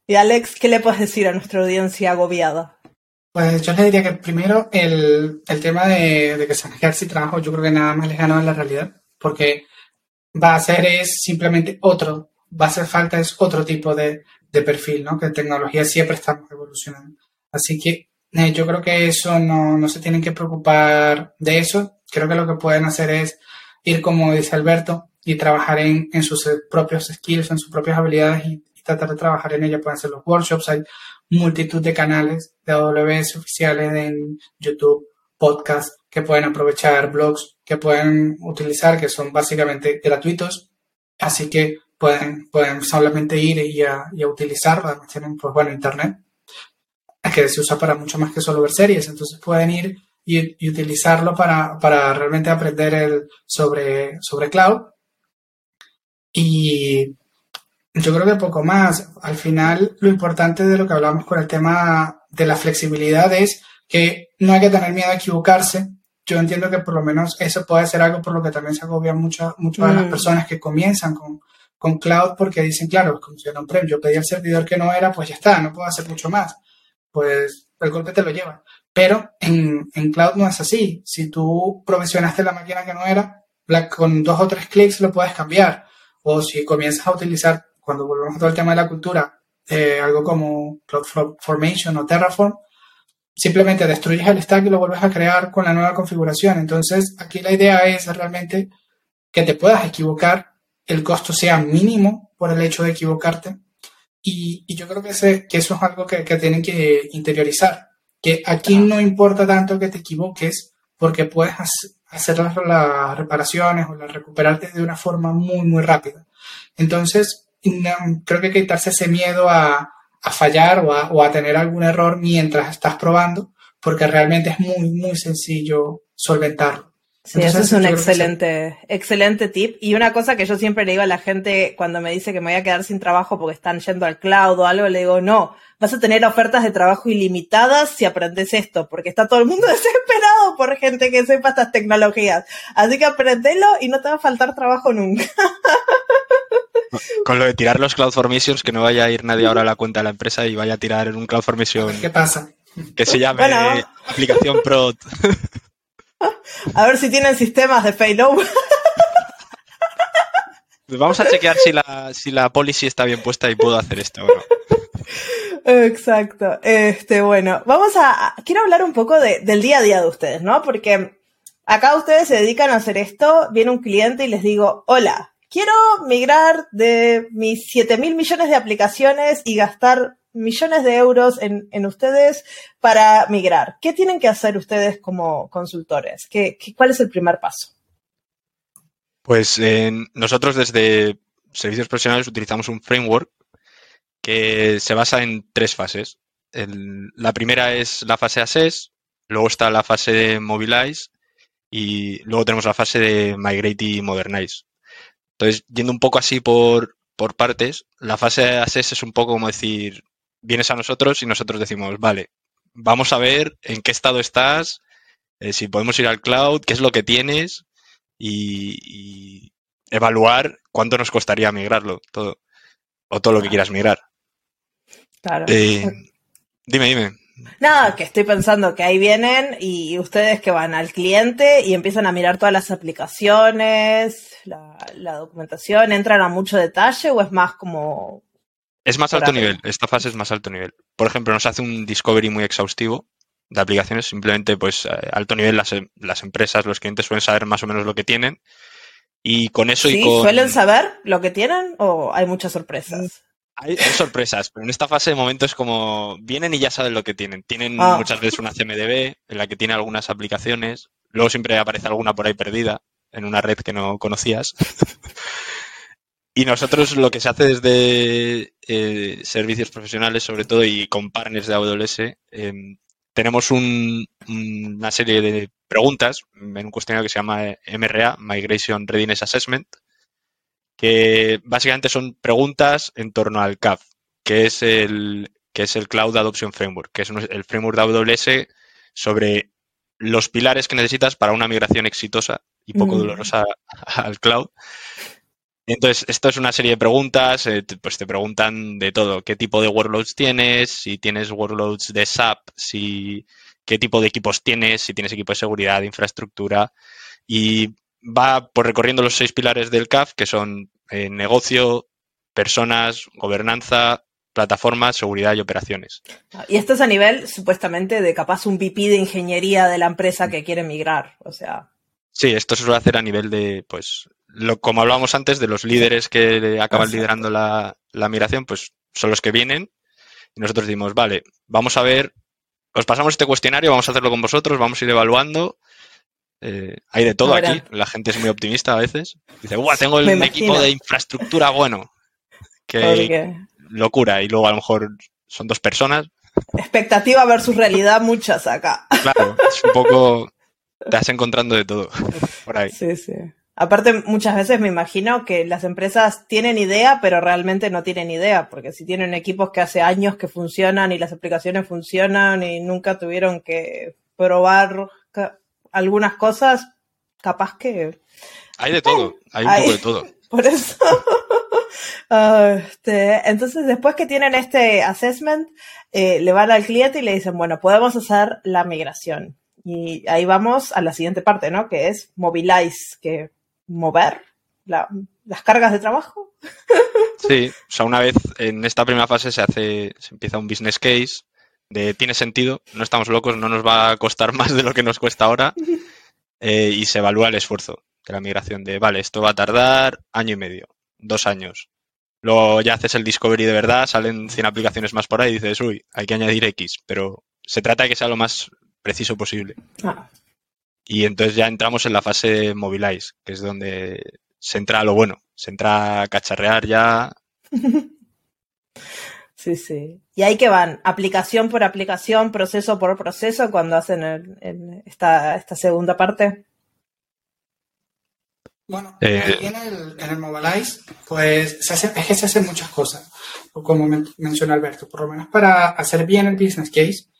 Y Alex, ¿qué le puedes decir a nuestra audiencia agobiada? Pues yo le diría que primero el, tema de, que se quedar sin trabajo, yo creo que nada más lejano a la realidad, porque va a ser es simplemente otro, va a hacer falta es otro tipo de, perfil, ¿no? Que tecnología siempre estamos evolucionando. Así que eh, yo creo que eso no, no se tienen que preocupar de eso. Creo que lo que pueden hacer es ir, como dice Alberto, y trabajar en, en sus propios skills, en sus propias habilidades y, tratar de trabajar en ellas. Pueden ser los workshops, hay multitud de canales de AWS oficiales en YouTube, podcasts que pueden aprovechar, blogs que pueden utilizar, que son básicamente gratuitos. Así que pueden, pueden solamente ir y a, y a utilizarlo. tienen, pues bueno, Internet, que se usa para mucho más que solo ver series. Entonces pueden ir y, utilizarlo para, para, realmente aprender el, sobre, sobre cloud. Y yo creo que poco más. Al final, lo importante de lo que hablamos con el tema de la flexibilidad es que no hay que tener miedo a equivocarse. Yo entiendo que por lo menos eso puede ser algo por lo que también se agobian muchas muchas de las mm. personas que comienzan con, con cloud porque dicen, claro, como si no yo pedí el servidor que no era, pues ya está, no puedo hacer mucho más. Pues el golpe te lo lleva. Pero en, en cloud no es así. Si tú provisionaste la máquina que no era, con dos o tres clics lo puedes cambiar. O si comienzas a utilizar, cuando volvemos todo el tema de la cultura, eh, algo como CloudFormation o Terraform, simplemente destruyes el stack y lo vuelves a crear con la nueva configuración. Entonces, aquí la idea es realmente que te puedas equivocar, el costo sea mínimo por el hecho de equivocarte. Y, yo creo que, ese, que eso es algo que, que tienen que interiorizar que aquí no importa tanto que te equivoques porque puedes hacer las, reparaciones o recuperarte de una forma muy, muy rápida. Entonces, creo que hay que quitarse ese miedo a, fallar o a, tener algún error mientras estás probando, porque realmente es muy, muy sencillo solventarlo. Sí, eso es un excelente, excelente tip. Y una cosa que yo siempre le digo a la gente cuando me dice que me voy a quedar sin trabajo porque están yendo al cloud o algo, le digo, no, vas a tener ofertas de trabajo ilimitadas si aprendes esto, porque está todo el mundo desesperado por gente que sepa estas tecnologías. Así que aprendelo y no te va a faltar trabajo nunca. Con lo de tirar los CloudFormations, que no vaya a ir nadie ahora a la cuenta de la empresa y vaya a tirar en un CloudFormation. ¿Qué pasa? Que se llame aplicación Pro. A ver si tienen sistemas de failover. Vamos a chequear si la, si la policy está bien puesta y puedo hacer esto o no. Exacto. Este, bueno, vamos a. Quiero hablar un poco del día a día de ustedes, ¿no? Porque acá ustedes se dedican a hacer esto, viene un cliente y les digo, hola, quiero migrar de mis 7 mil millones de aplicaciones y gastar millones de euros en, en, ustedes para migrar. ¿Qué tienen que hacer ustedes como consultores? ¿Qué, cuál es el primer paso? Pues eh, nosotros desde servicios profesionales utilizamos un framework que se basa en tres fases. la primera es la fase Assess, luego está la fase de Mobilize y luego tenemos la fase de Migrate y Modernize. Entonces, yendo un poco así por, por partes, la fase Assess es un poco como decir, vienes a nosotros y nosotros decimos, vale, vamos a ver en qué estado estás, eh, si podemos ir al cloud, qué es lo que tienes y, y, evaluar cuánto nos costaría migrarlo todo o todo lo que quieras migrar. Claro. Eh, dime, dime. Nada, que estoy pensando que ahí vienen y ustedes que van al cliente y empiezan a mirar todas las aplicaciones, la, documentación, ¿entran a mucho detalle o es más como... Es más alto nivel, esta fase es más alto nivel. Por ejemplo, nos hace un discovery muy exhaustivo de aplicaciones, simplemente pues alto nivel las, las empresas, los clientes suelen saber más o menos lo que tienen y con eso y con... ¿Suelen saber lo que tienen o hay muchas sorpresas? Hay, sorpresas, pero en esta fase de momento es como vienen y ya saben lo que tienen. Tienen ah. muchas veces una CMDB en la que tiene algunas aplicaciones. Luego siempre aparece alguna por ahí perdida en una red que no conocías. y nosotros lo que se hace desde eh, servicios profesionales, sobre todo, y con partners de AWS, em, tenemos una serie de preguntas en un cuestionario que se llama MRA, Migration Readiness Assessment, que básicamente son preguntas en torno al CAF, que es el, que es el Cloud Adoption Framework, que es el framework de AWS sobre los pilares que necesitas para una migración exitosa y poco mm. dolorosa al cloud. Entonces, esto es una serie de preguntas, eh, pues te preguntan de todo, qué tipo de workloads tienes, si tienes workloads de SAP, si qué tipo de equipos tienes, si tienes equipo de seguridad, de infraestructura, y va por recorriendo los seis pilares del CAF, que son eh, negocio, personas, gobernanza, plataformas, seguridad y operaciones. Y esto es a nivel, supuestamente, de capaz un VP de ingeniería de la empresa que quiere migrar, o sea. Sí, esto se suele hacer a nivel de, pues, lo, como hablábamos antes, de los líderes que acaban liderando la, la migración, pues son los que vienen y nosotros decimos, vale, vamos a ver, os pasamos este cuestionario, vamos a hacerlo con vosotros, vamos a ir evaluando eh, hay de todo aquí. La gente es muy optimista a veces. Dice, ¡guau! Tengo el equipo de infraestructura bueno. Que locura. Y luego a lo mejor son dos personas. Expectativa versus realidad, muchas acá. Claro, es un poco. Te vas encontrando de todo por ahí. Sí, sí. Aparte, muchas veces me imagino que las empresas tienen idea, pero realmente no tienen idea, porque si tienen equipos que hace años que funcionan y las aplicaciones funcionan y nunca tuvieron que probar algunas cosas, capaz que... Hay de todo, hay un poco de todo. Por eso. Este, entonces, después que tienen este assessment, eh, le van al cliente y le dicen, bueno, podemos hacer la migración. Y ahí vamos a la siguiente parte, ¿no? Que es mobilize, que mover las cargas de trabajo. Sí, o sea, una vez en esta primera fase se hace, se empieza un business case, de tiene sentido, no estamos locos, no nos va a costar más de lo que nos cuesta ahora eh, y se evalúa el esfuerzo de la migración de, vale, esto va a tardar año y medio, dos años. Luego ya haces el discovery de verdad, salen 100 aplicaciones más por ahí y dices, uy, hay que añadir X, pero se trata de que sea lo más preciso posible. Ah. Y entonces ya entramos en la fase Mobilize, que es donde se entra lo bueno, se entra a cacharrear ya Sí, sí. Y ahí que van, aplicación por aplicación, proceso por proceso, cuando hacen esta, esta segunda parte. Bueno, eh, en, el, en el Mobilize, pues se hace, es que se hacen muchas cosas, como mencionó Alberto, por lo menos para hacer bien el business case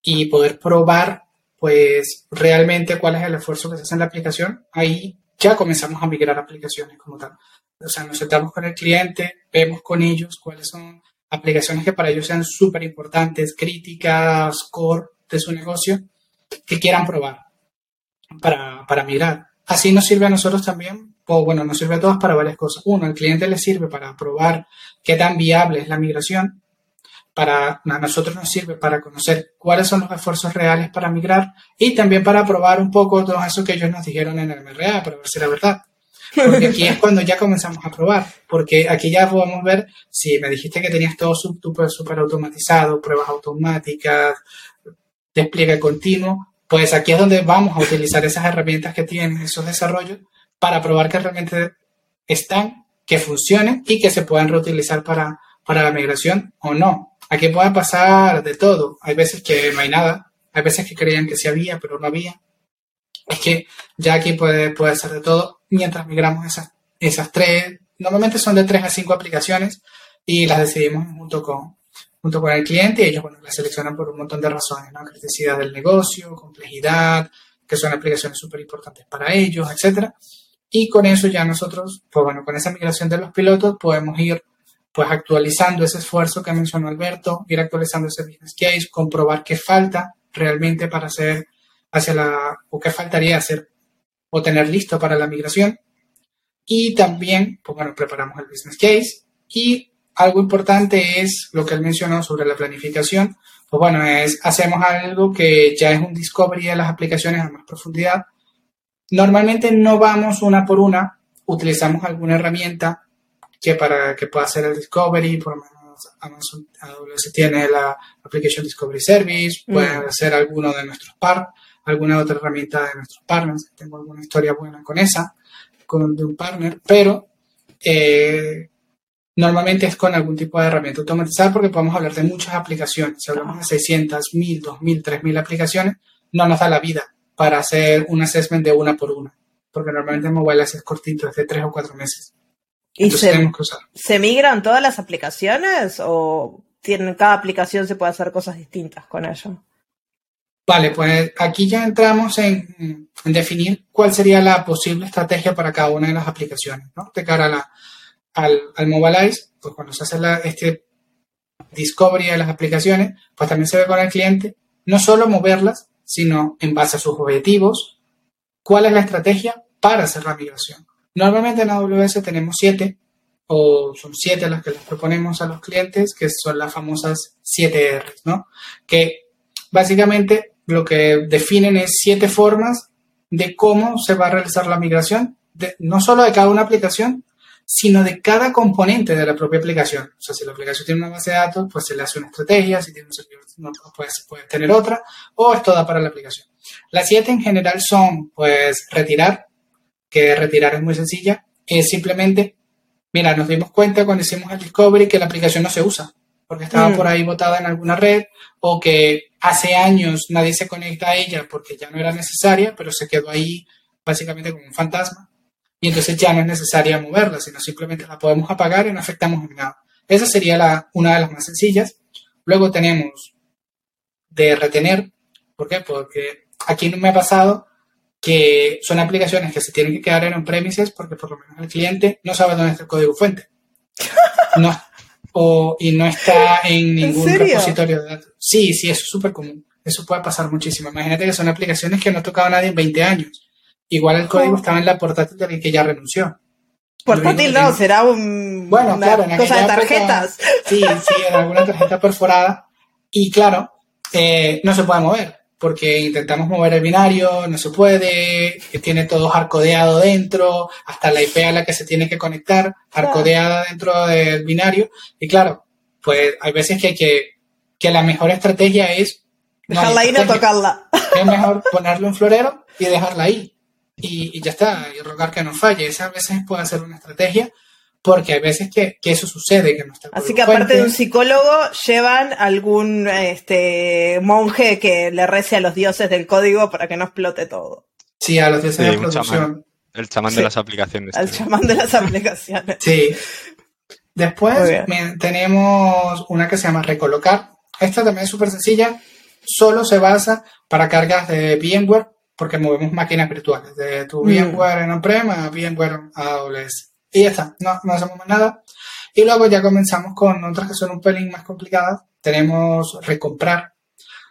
y poder probar, pues, realmente cuál es el esfuerzo que se hace en la aplicación, ahí ya comenzamos a migrar aplicaciones como tal. O sea, nos sentamos con el cliente, vemos con ellos cuáles son aplicaciones que para ellos sean súper importantes, críticas, core de su negocio, que quieran probar para, para migrar. Así nos sirve a nosotros también o bueno, nos sirve a todos para varias cosas. Uno, al cliente le sirve para probar qué tan viable es la migración. Para a nosotros nos sirve para conocer cuáles son los esfuerzos reales para migrar y también para probar un poco todo eso que ellos nos dijeron en el MRA, para ver si era verdad. Porque aquí es cuando ya comenzamos a probar, porque aquí ya podemos ver si me dijiste que tenías todo súper super automatizado, pruebas automáticas, despliegue continuo, pues aquí es donde vamos a utilizar esas herramientas que tienen esos desarrollos para probar que realmente están, que funcionen y que se puedan reutilizar para, para la migración o no. Aquí puede pasar de todo. Hay veces que no hay nada, hay veces que creían que sí había, pero no había. Es que ya aquí puede, puede ser de todo mientras migramos esas, esas tres, normalmente son de tres a cinco aplicaciones y las decidimos junto con, junto con el cliente y ellos bueno, las seleccionan por un montón de razones, ¿no? Criticidad del negocio, complejidad, que son aplicaciones súper importantes para ellos, etcétera. Y con eso ya nosotros, pues bueno, con esa migración de los pilotos podemos ir pues actualizando ese esfuerzo que mencionó Alberto, ir actualizando ese business case, comprobar qué falta realmente para hacer hacia la, o qué faltaría hacer o tener listo para la migración. Y también, pues bueno, preparamos el business case. Y algo importante es lo que él mencionó sobre la planificación. Pues bueno, es, hacemos algo que ya es un discovery de las aplicaciones a más profundidad. Normalmente no vamos una por una, utilizamos alguna herramienta que para que pueda hacer el discovery, por lo menos Amazon AWS tiene la Application Discovery Service, puede mm. ser alguno de nuestros par, alguna otra herramienta de nuestros partners. Tengo alguna historia buena con esa, con de un partner, pero eh, normalmente es con algún tipo de herramienta automatizada porque podemos hablar de muchas aplicaciones. Si hablamos de 600, 1000, 2000, 3000 aplicaciones, no nos da la vida para hacer un assessment de una por una, porque normalmente en mobile es cortito, es de 3 o 4 meses. ¿Y se, se, migran todas las aplicaciones o tienen, cada aplicación se puede hacer cosas distintas con ello? Vale, pues aquí ya entramos en, definir cuál sería la posible estrategia para cada una de las aplicaciones, ¿no? De cara a la, al, al Mobilize, pues cuando se hace la, este discovery de las aplicaciones, pues también se ve con el cliente no solo moverlas, sino en base a sus objetivos, cuál es la estrategia para hacer la migración. Normalmente en AWS tenemos siete, o son siete las que les proponemos a los clientes, que son las famosas 7 R, ¿no? Que básicamente lo que definen es siete formas de cómo se va a realizar la migración, no solo de cada una aplicación, sino de cada componente de la propia aplicación. O sea, si la aplicación tiene una base de datos, pues se le hace una estrategia, si tiene un servidor, pues puede tener otra, o es toda para la aplicación. Las siete en general son, pues, retirar, que retirar es muy sencilla, es simplemente, mira, nos dimos cuenta cuando hicimos el discovery que la aplicación no se usa, porque estaba mm. por ahí botada en alguna red, o que hace años nadie se conecta a ella porque ya no era necesaria, pero se quedó ahí básicamente como un fantasma. Y entonces ya no es necesaria moverla, sino simplemente la podemos apagar y no afectamos en nada. Esa sería la, una de las más sencillas. Luego tenemos de retener. ¿Por qué? Porque aquí no me ha pasado que son aplicaciones que se tienen que quedar en on-premises porque por lo menos el cliente no sabe dónde está el código fuente. No, y no está en ningún repositorio de datos. Sí, sí, eso es súper común. Eso puede pasar muchísimo. Imagínate que son aplicaciones que no ha tocado nadie en 20 años. Igual el código estaba en la portátil del que ya renunció. Portátil no, será un, bueno, una claro, cosa de tarjetas. sí, sí, en alguna tarjeta perforada. Y claro, eh, no se puede mover porque intentamos mover el binario, no se puede, tiene todo arcodeado dentro, hasta la IP a la que se tiene que conectar, arcodeada dentro del binario. Y claro, pues hay veces que que, que la mejor estrategia es... Dejarla ahí y no tocarla. Es mejor ponerle un florero y dejarla ahí. Y, y ya está, y rogar que no falle. Esa a veces puede ser una estrategia, porque hay veces que, eso sucede, que no está Así que aparte de un psicólogo, llevan algún este monje que le rece a los dioses del código para que no explote todo. Sí, a los dioses de producción. El chamán de las aplicaciones. El chamán de las aplicaciones. Sí. Después tenemos una que se llama recolocar. Esta también es súper sencilla. Solo se basa para cargas de VMware, porque movemos máquinas virtuales, de tu mm. VMware en on-prem a VMware AWS. Y ya está, no, no hacemos más nada. Y luego ya comenzamos con otras que son un pelín más complicadas. Tenemos recomprar.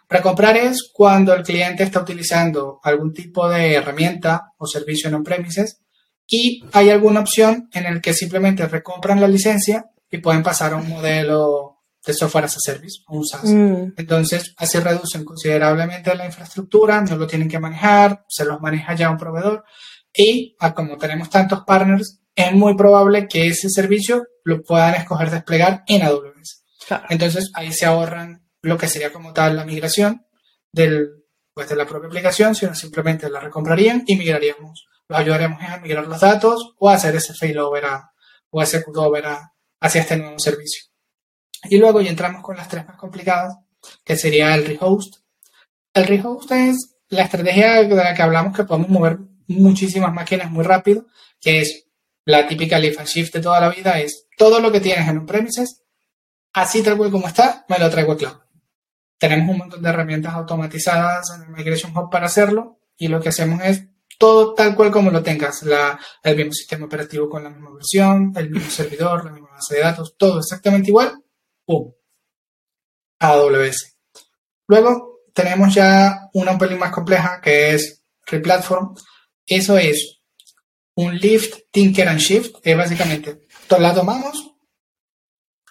Recomprar es cuando el cliente está utilizando algún tipo de herramienta o servicio en on-premises Y hay alguna opción en el que simplemente recompran la licencia y pueden pasar a un modelo de software as a service, un SaaS. Mm. Entonces, así reducen considerablemente la infraestructura, no lo tienen que manejar, se los maneja ya un proveedor. Y como tenemos tantos partners, es muy probable que ese servicio lo puedan escoger desplegar en AWS. Claro. Entonces, ahí se ahorran lo que sería como tal la migración del, pues, de la propia aplicación, sino simplemente la recomprarían y migraríamos. Los ayudaremos a migrar los datos o a hacer ese failover a, o ese cutover a- hacia este nuevo servicio. Y luego ya entramos con las tres más complicadas, que sería el rehost. El rehost es la estrategia de la que hablamos que podemos mover muchísimas máquinas muy rápido, que es la típica lift shift de toda la vida, es todo lo que tienes en un premises, así tal cual como está, me lo traigo a cloud. Tenemos un montón de herramientas automatizadas en el Migration Hub para hacerlo y lo que hacemos es todo tal cual como lo tengas, el mismo sistema operativo con la misma versión, el mismo servidor, la misma base de datos, todo exactamente igual, ¡pum! AWS. Luego tenemos ya una un pelín más compleja que es Replatform. Eso es un lift, tinker and shift, que básicamente la tomamos,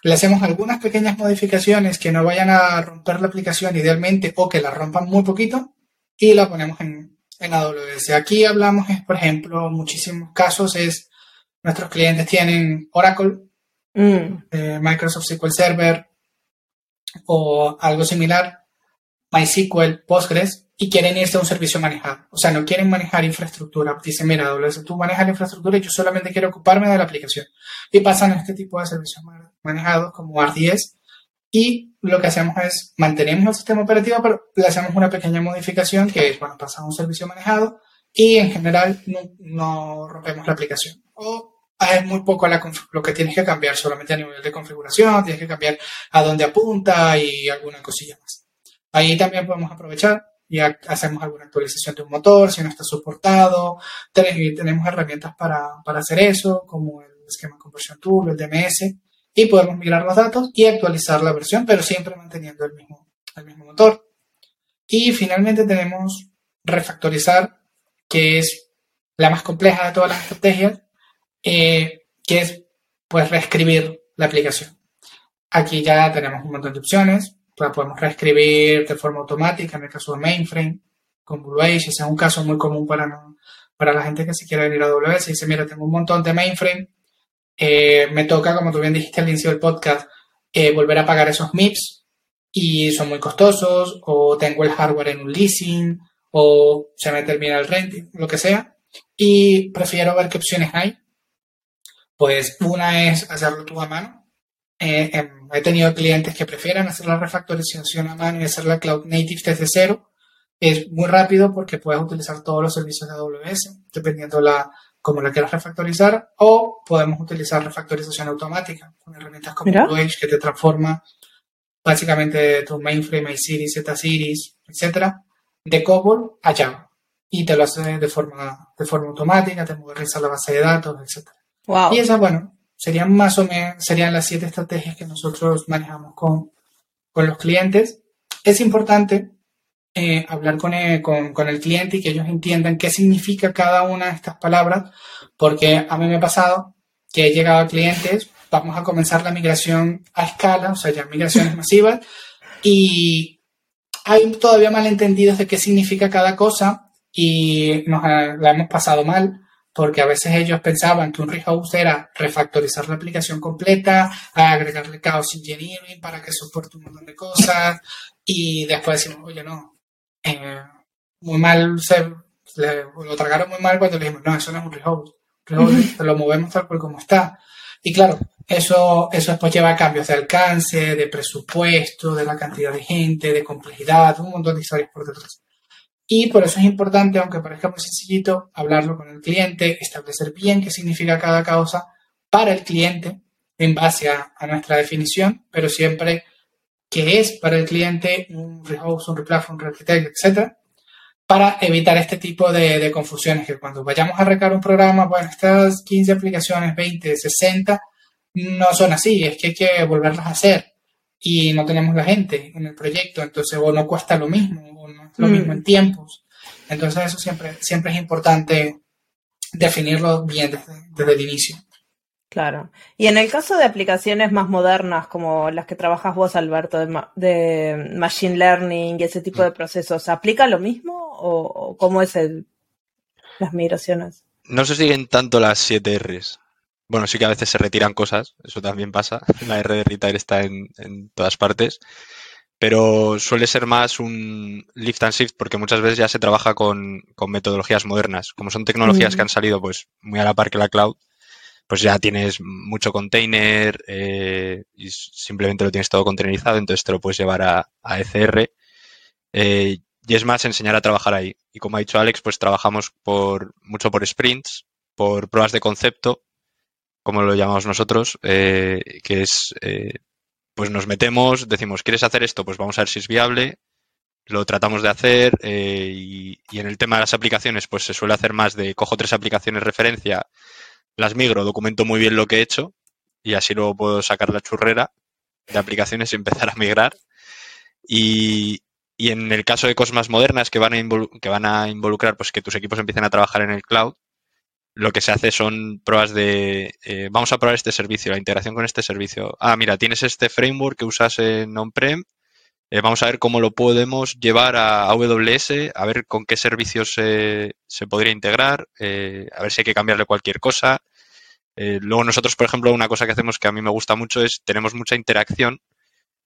le hacemos algunas pequeñas modificaciones que no vayan a romper la aplicación idealmente o que la rompan muy poquito y la ponemos en, en AWS. Aquí hablamos, es, por ejemplo, muchísimos casos es nuestros clientes tienen Oracle, Mm. eh, Microsoft SQL Server o algo similar, MySQL, Postgres, y quieren irse a un servicio manejado. O sea, no quieren manejar infraestructura. Dicen, mira, AWS, tú manejas la infraestructura y yo solamente quiero ocuparme de la aplicación. Y pasan a este tipo de servicios ma- manejados como RDS. Y lo que hacemos es mantenemos el sistema operativo, pero le hacemos una pequeña modificación que es, bueno, pasa a un servicio manejado y en general no, no rompemos la aplicación. O es muy poco la lo que tienes que cambiar, solamente a nivel de configuración, tienes que cambiar a dónde apunta y alguna cosilla más. Ahí también podemos aprovechar y ha- hacemos alguna actualización de un motor, si no está soportado. Ten- tenemos herramientas para, para hacer eso, como el esquema conversión tool, el DMS, y podemos migrar los datos y actualizar la versión, pero siempre manteniendo el mismo, el mismo motor. Y finalmente tenemos refactorizar, que es la más compleja de todas las estrategias, eh, que es pues reescribir la aplicación. Aquí ya tenemos un montón de opciones, la podemos reescribir de forma automática en el caso de mainframe, con Blue ese es un caso muy común para, para la gente que se quiere venir a AWS y dice, mira, tengo un montón de mainframe, eh, me toca, como tú bien dijiste al inicio del podcast, eh, volver a pagar esos MIPS y son muy costosos, o tengo el hardware en un leasing, o se me termina el renting, lo que sea, y prefiero ver qué opciones hay. Pues una es hacerlo tú a mano. Eh, em, he tenido clientes que prefieren hacer la refactorización a mano y hacer la cloud native desde cero. Es muy rápido porque puedes utilizar todos los servicios de AWS, dependiendo la como la quieras refactorizar, o podemos utilizar refactorización automática con herramientas como. Blue que te transforma básicamente tu mainframe, iSeries, Z-Series, etcétera, de COBOL a Java. Y te lo hace de forma, de forma automática, te moderniza la base de datos, etcétera. Wow. Y esas, bueno, serían más o menos, serían las siete estrategias que nosotros manejamos con, con los clientes. Es importante eh, hablar con el, con, con el cliente y que ellos entiendan qué significa cada una de estas palabras, porque a mí me ha pasado que he llegado a clientes, vamos a comenzar la migración a escala, o sea, ya migraciones masivas, y hay todavía malentendidos de qué significa cada cosa y nos eh, la hemos pasado mal porque a veces ellos pensaban que un rehost era refactorizar la aplicación completa, agregarle chaos engineering para que soporte un montón de cosas y después decimos, oye, no, eh, muy mal, se, le- lo tragaron muy mal cuando le dijimos, no, eso no es un rehost, rehost lo movemos tal cual como está. Y claro, eso, eso después lleva a cambios de alcance, de presupuesto, de la cantidad de gente, de complejidad, un montón de historias por detrás. Y por eso es importante, aunque parezca muy sencillito, hablarlo con el cliente, establecer bien qué significa cada causa para el cliente en base a, a nuestra definición, pero siempre qué es para el cliente un rehost, un replatform, un rearchitect, etcétera, para evitar este tipo de, de confusiones, que cuando vayamos a recar un programa, bueno, estas 15 aplicaciones, 20, 60, no son así, es que hay que volverlas a hacer y no tenemos la gente en el proyecto, entonces o no cuesta lo mismo, o lo Mm. mismo en tiempos. Entonces eso siempre, siempre es importante definirlo bien desde, desde el inicio. Claro. Y en el caso de aplicaciones más modernas, como las que trabajas vos, Alberto, de, de Machine Learning y ese tipo de procesos, ¿aplica lo mismo o, cómo es el, las migraciones? No se siguen tanto las 7 Rs. Bueno, sí que a veces se retiran cosas, eso también pasa. La R de retire está en, en todas partes. Pero suele ser más un lift and shift porque muchas veces ya se trabaja con, con metodologías modernas. Como son tecnologías mm. que han salido pues muy a la par que la cloud, pues ya tienes mucho container eh, y simplemente lo tienes todo containerizado, entonces te lo puedes llevar a, a ECR. Eh, y es más enseñar a trabajar ahí. Y como ha dicho Alex, pues trabajamos por mucho por sprints, por pruebas de concepto, como lo llamamos nosotros, eh, que es, eh, pues nos metemos, decimos, ¿quieres hacer esto? Pues vamos a ver si es viable, lo tratamos de hacer eh, y, y, en el tema de las aplicaciones, pues se suele hacer más de cojo tres aplicaciones referencia, las migro, documento muy bien lo que he hecho y así luego puedo sacar la churrera de aplicaciones y empezar a migrar. Y, y en el caso de cosas más modernas que van, a que van a involucrar pues que tus equipos empiecen a trabajar en el cloud, lo que se hace son pruebas de, eh, vamos a probar este servicio, la integración con este servicio. Ah, mira, tienes este framework que usas en on-prem, eh, vamos a ver cómo lo podemos llevar a AWS, a ver con qué servicios se podría integrar, eh, a ver si hay que cambiarle cualquier cosa. Eh, luego nosotros, por ejemplo, una cosa que hacemos que a mí me gusta mucho es, tenemos mucha interacción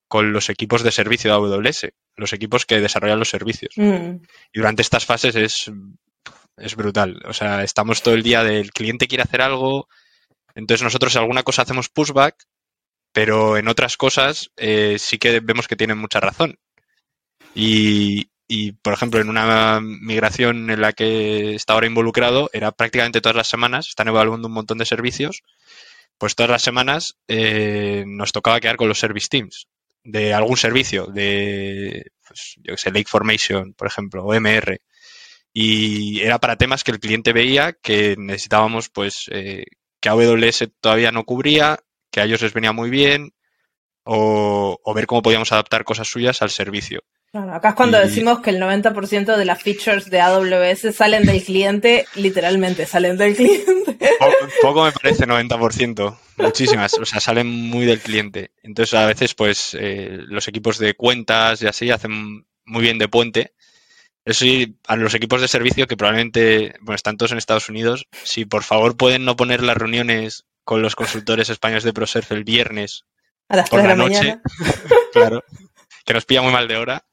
con los equipos de servicio de AWS, los equipos que desarrollan los servicios. Mm. Y durante estas fases es, es brutal. O sea, estamos todo el día del cliente quiere hacer algo, entonces nosotros alguna cosa hacemos pushback pero en otras cosas eh, sí que vemos que tienen mucha razón. Y, y, por ejemplo, en una migración en la que está ahora involucrado, era prácticamente todas las semanas, están evaluando un montón de servicios, pues todas las semanas eh, nos tocaba quedar con los service teams de algún servicio, de, pues, yo que sé, Lake Formation, por ejemplo, o MR. Y era para temas que el cliente veía que necesitábamos, pues, eh, que AWS todavía no cubría, que a ellos les venía muy bien o, ver cómo podíamos adaptar cosas suyas al servicio. Claro, acá es cuando decimos que el 90% de las features de AWS salen del cliente, literalmente salen del cliente. Poco, me parece 90%, muchísimas, o sea, salen muy del cliente. Entonces a veces pues eh, los equipos de cuentas y así hacen muy bien de puente. Eso sí, a los equipos de servicio que probablemente, bueno, están todos en Estados Unidos, si por favor pueden no poner las reuniones con los consultores españoles de ProSurf el viernes a por la, noche. claro, que nos pilla muy mal de hora.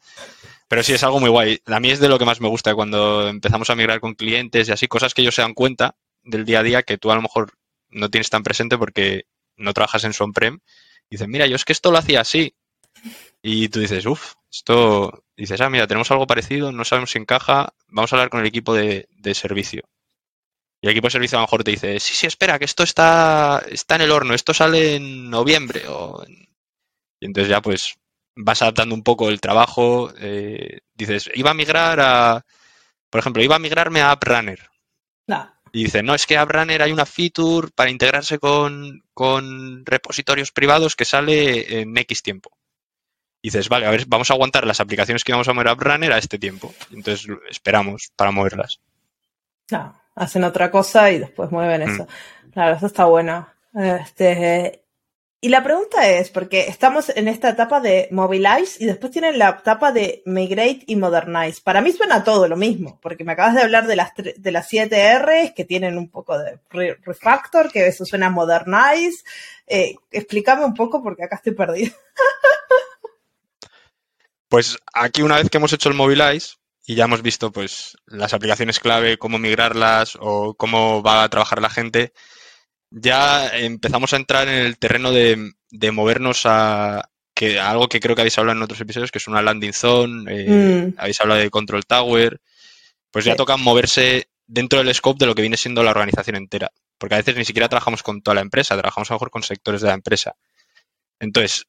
Pero sí es algo muy guay. A mí es de lo que más me gusta cuando empezamos a migrar con clientes y así, cosas que ellos se dan cuenta del día a día que tú a lo mejor no tienes tan presente porque no trabajas en su on-prem. Dicen, mira, yo es que esto lo hacía así. Y tú dices, uff, esto, dices, ah, mira, tenemos algo parecido, no sabemos si encaja, vamos a hablar con el equipo de, de servicio. Y el equipo de servicio a lo mejor te dice, sí, sí, espera, que esto está, está en el horno, esto sale en noviembre. O Y entonces ya pues vas adaptando un poco el trabajo. Eh, dices, iba a migrar a, por ejemplo, iba a migrarme a AppRunner. No. Y dice, no, es que AppRunner hay una feature para integrarse con, con repositorios privados que sale en X tiempo. Y dices, vale, a ver, vamos a aguantar las aplicaciones que vamos a mover a AppRunner a este tiempo. Entonces esperamos para moverlas. Claro hacen otra cosa y después mueven eso. Mm. Claro, eso está bueno. Este, y la pregunta es, porque estamos en esta etapa de Mobilize y después tienen la etapa de Migrate y Modernize. Para mí suena todo lo mismo, porque me acabas de hablar de las, de las 7 Rs que tienen un poco de refactor, que eso suena Modernize. Eh, explícame un poco porque acá estoy perdido. Pues aquí una vez que hemos hecho el Mobilize, y ya hemos visto pues las aplicaciones clave, cómo migrarlas o cómo va a trabajar la gente, ya empezamos a entrar en el terreno de, movernos a, que, algo que creo que habéis hablado en otros episodios, que es una landing zone, eh, mm. habéis hablado de control tower, pues ya toca moverse dentro del scope de lo que viene siendo la organización entera, porque a veces ni siquiera trabajamos con toda la empresa, trabajamos a lo mejor con sectores de la empresa. Entonces,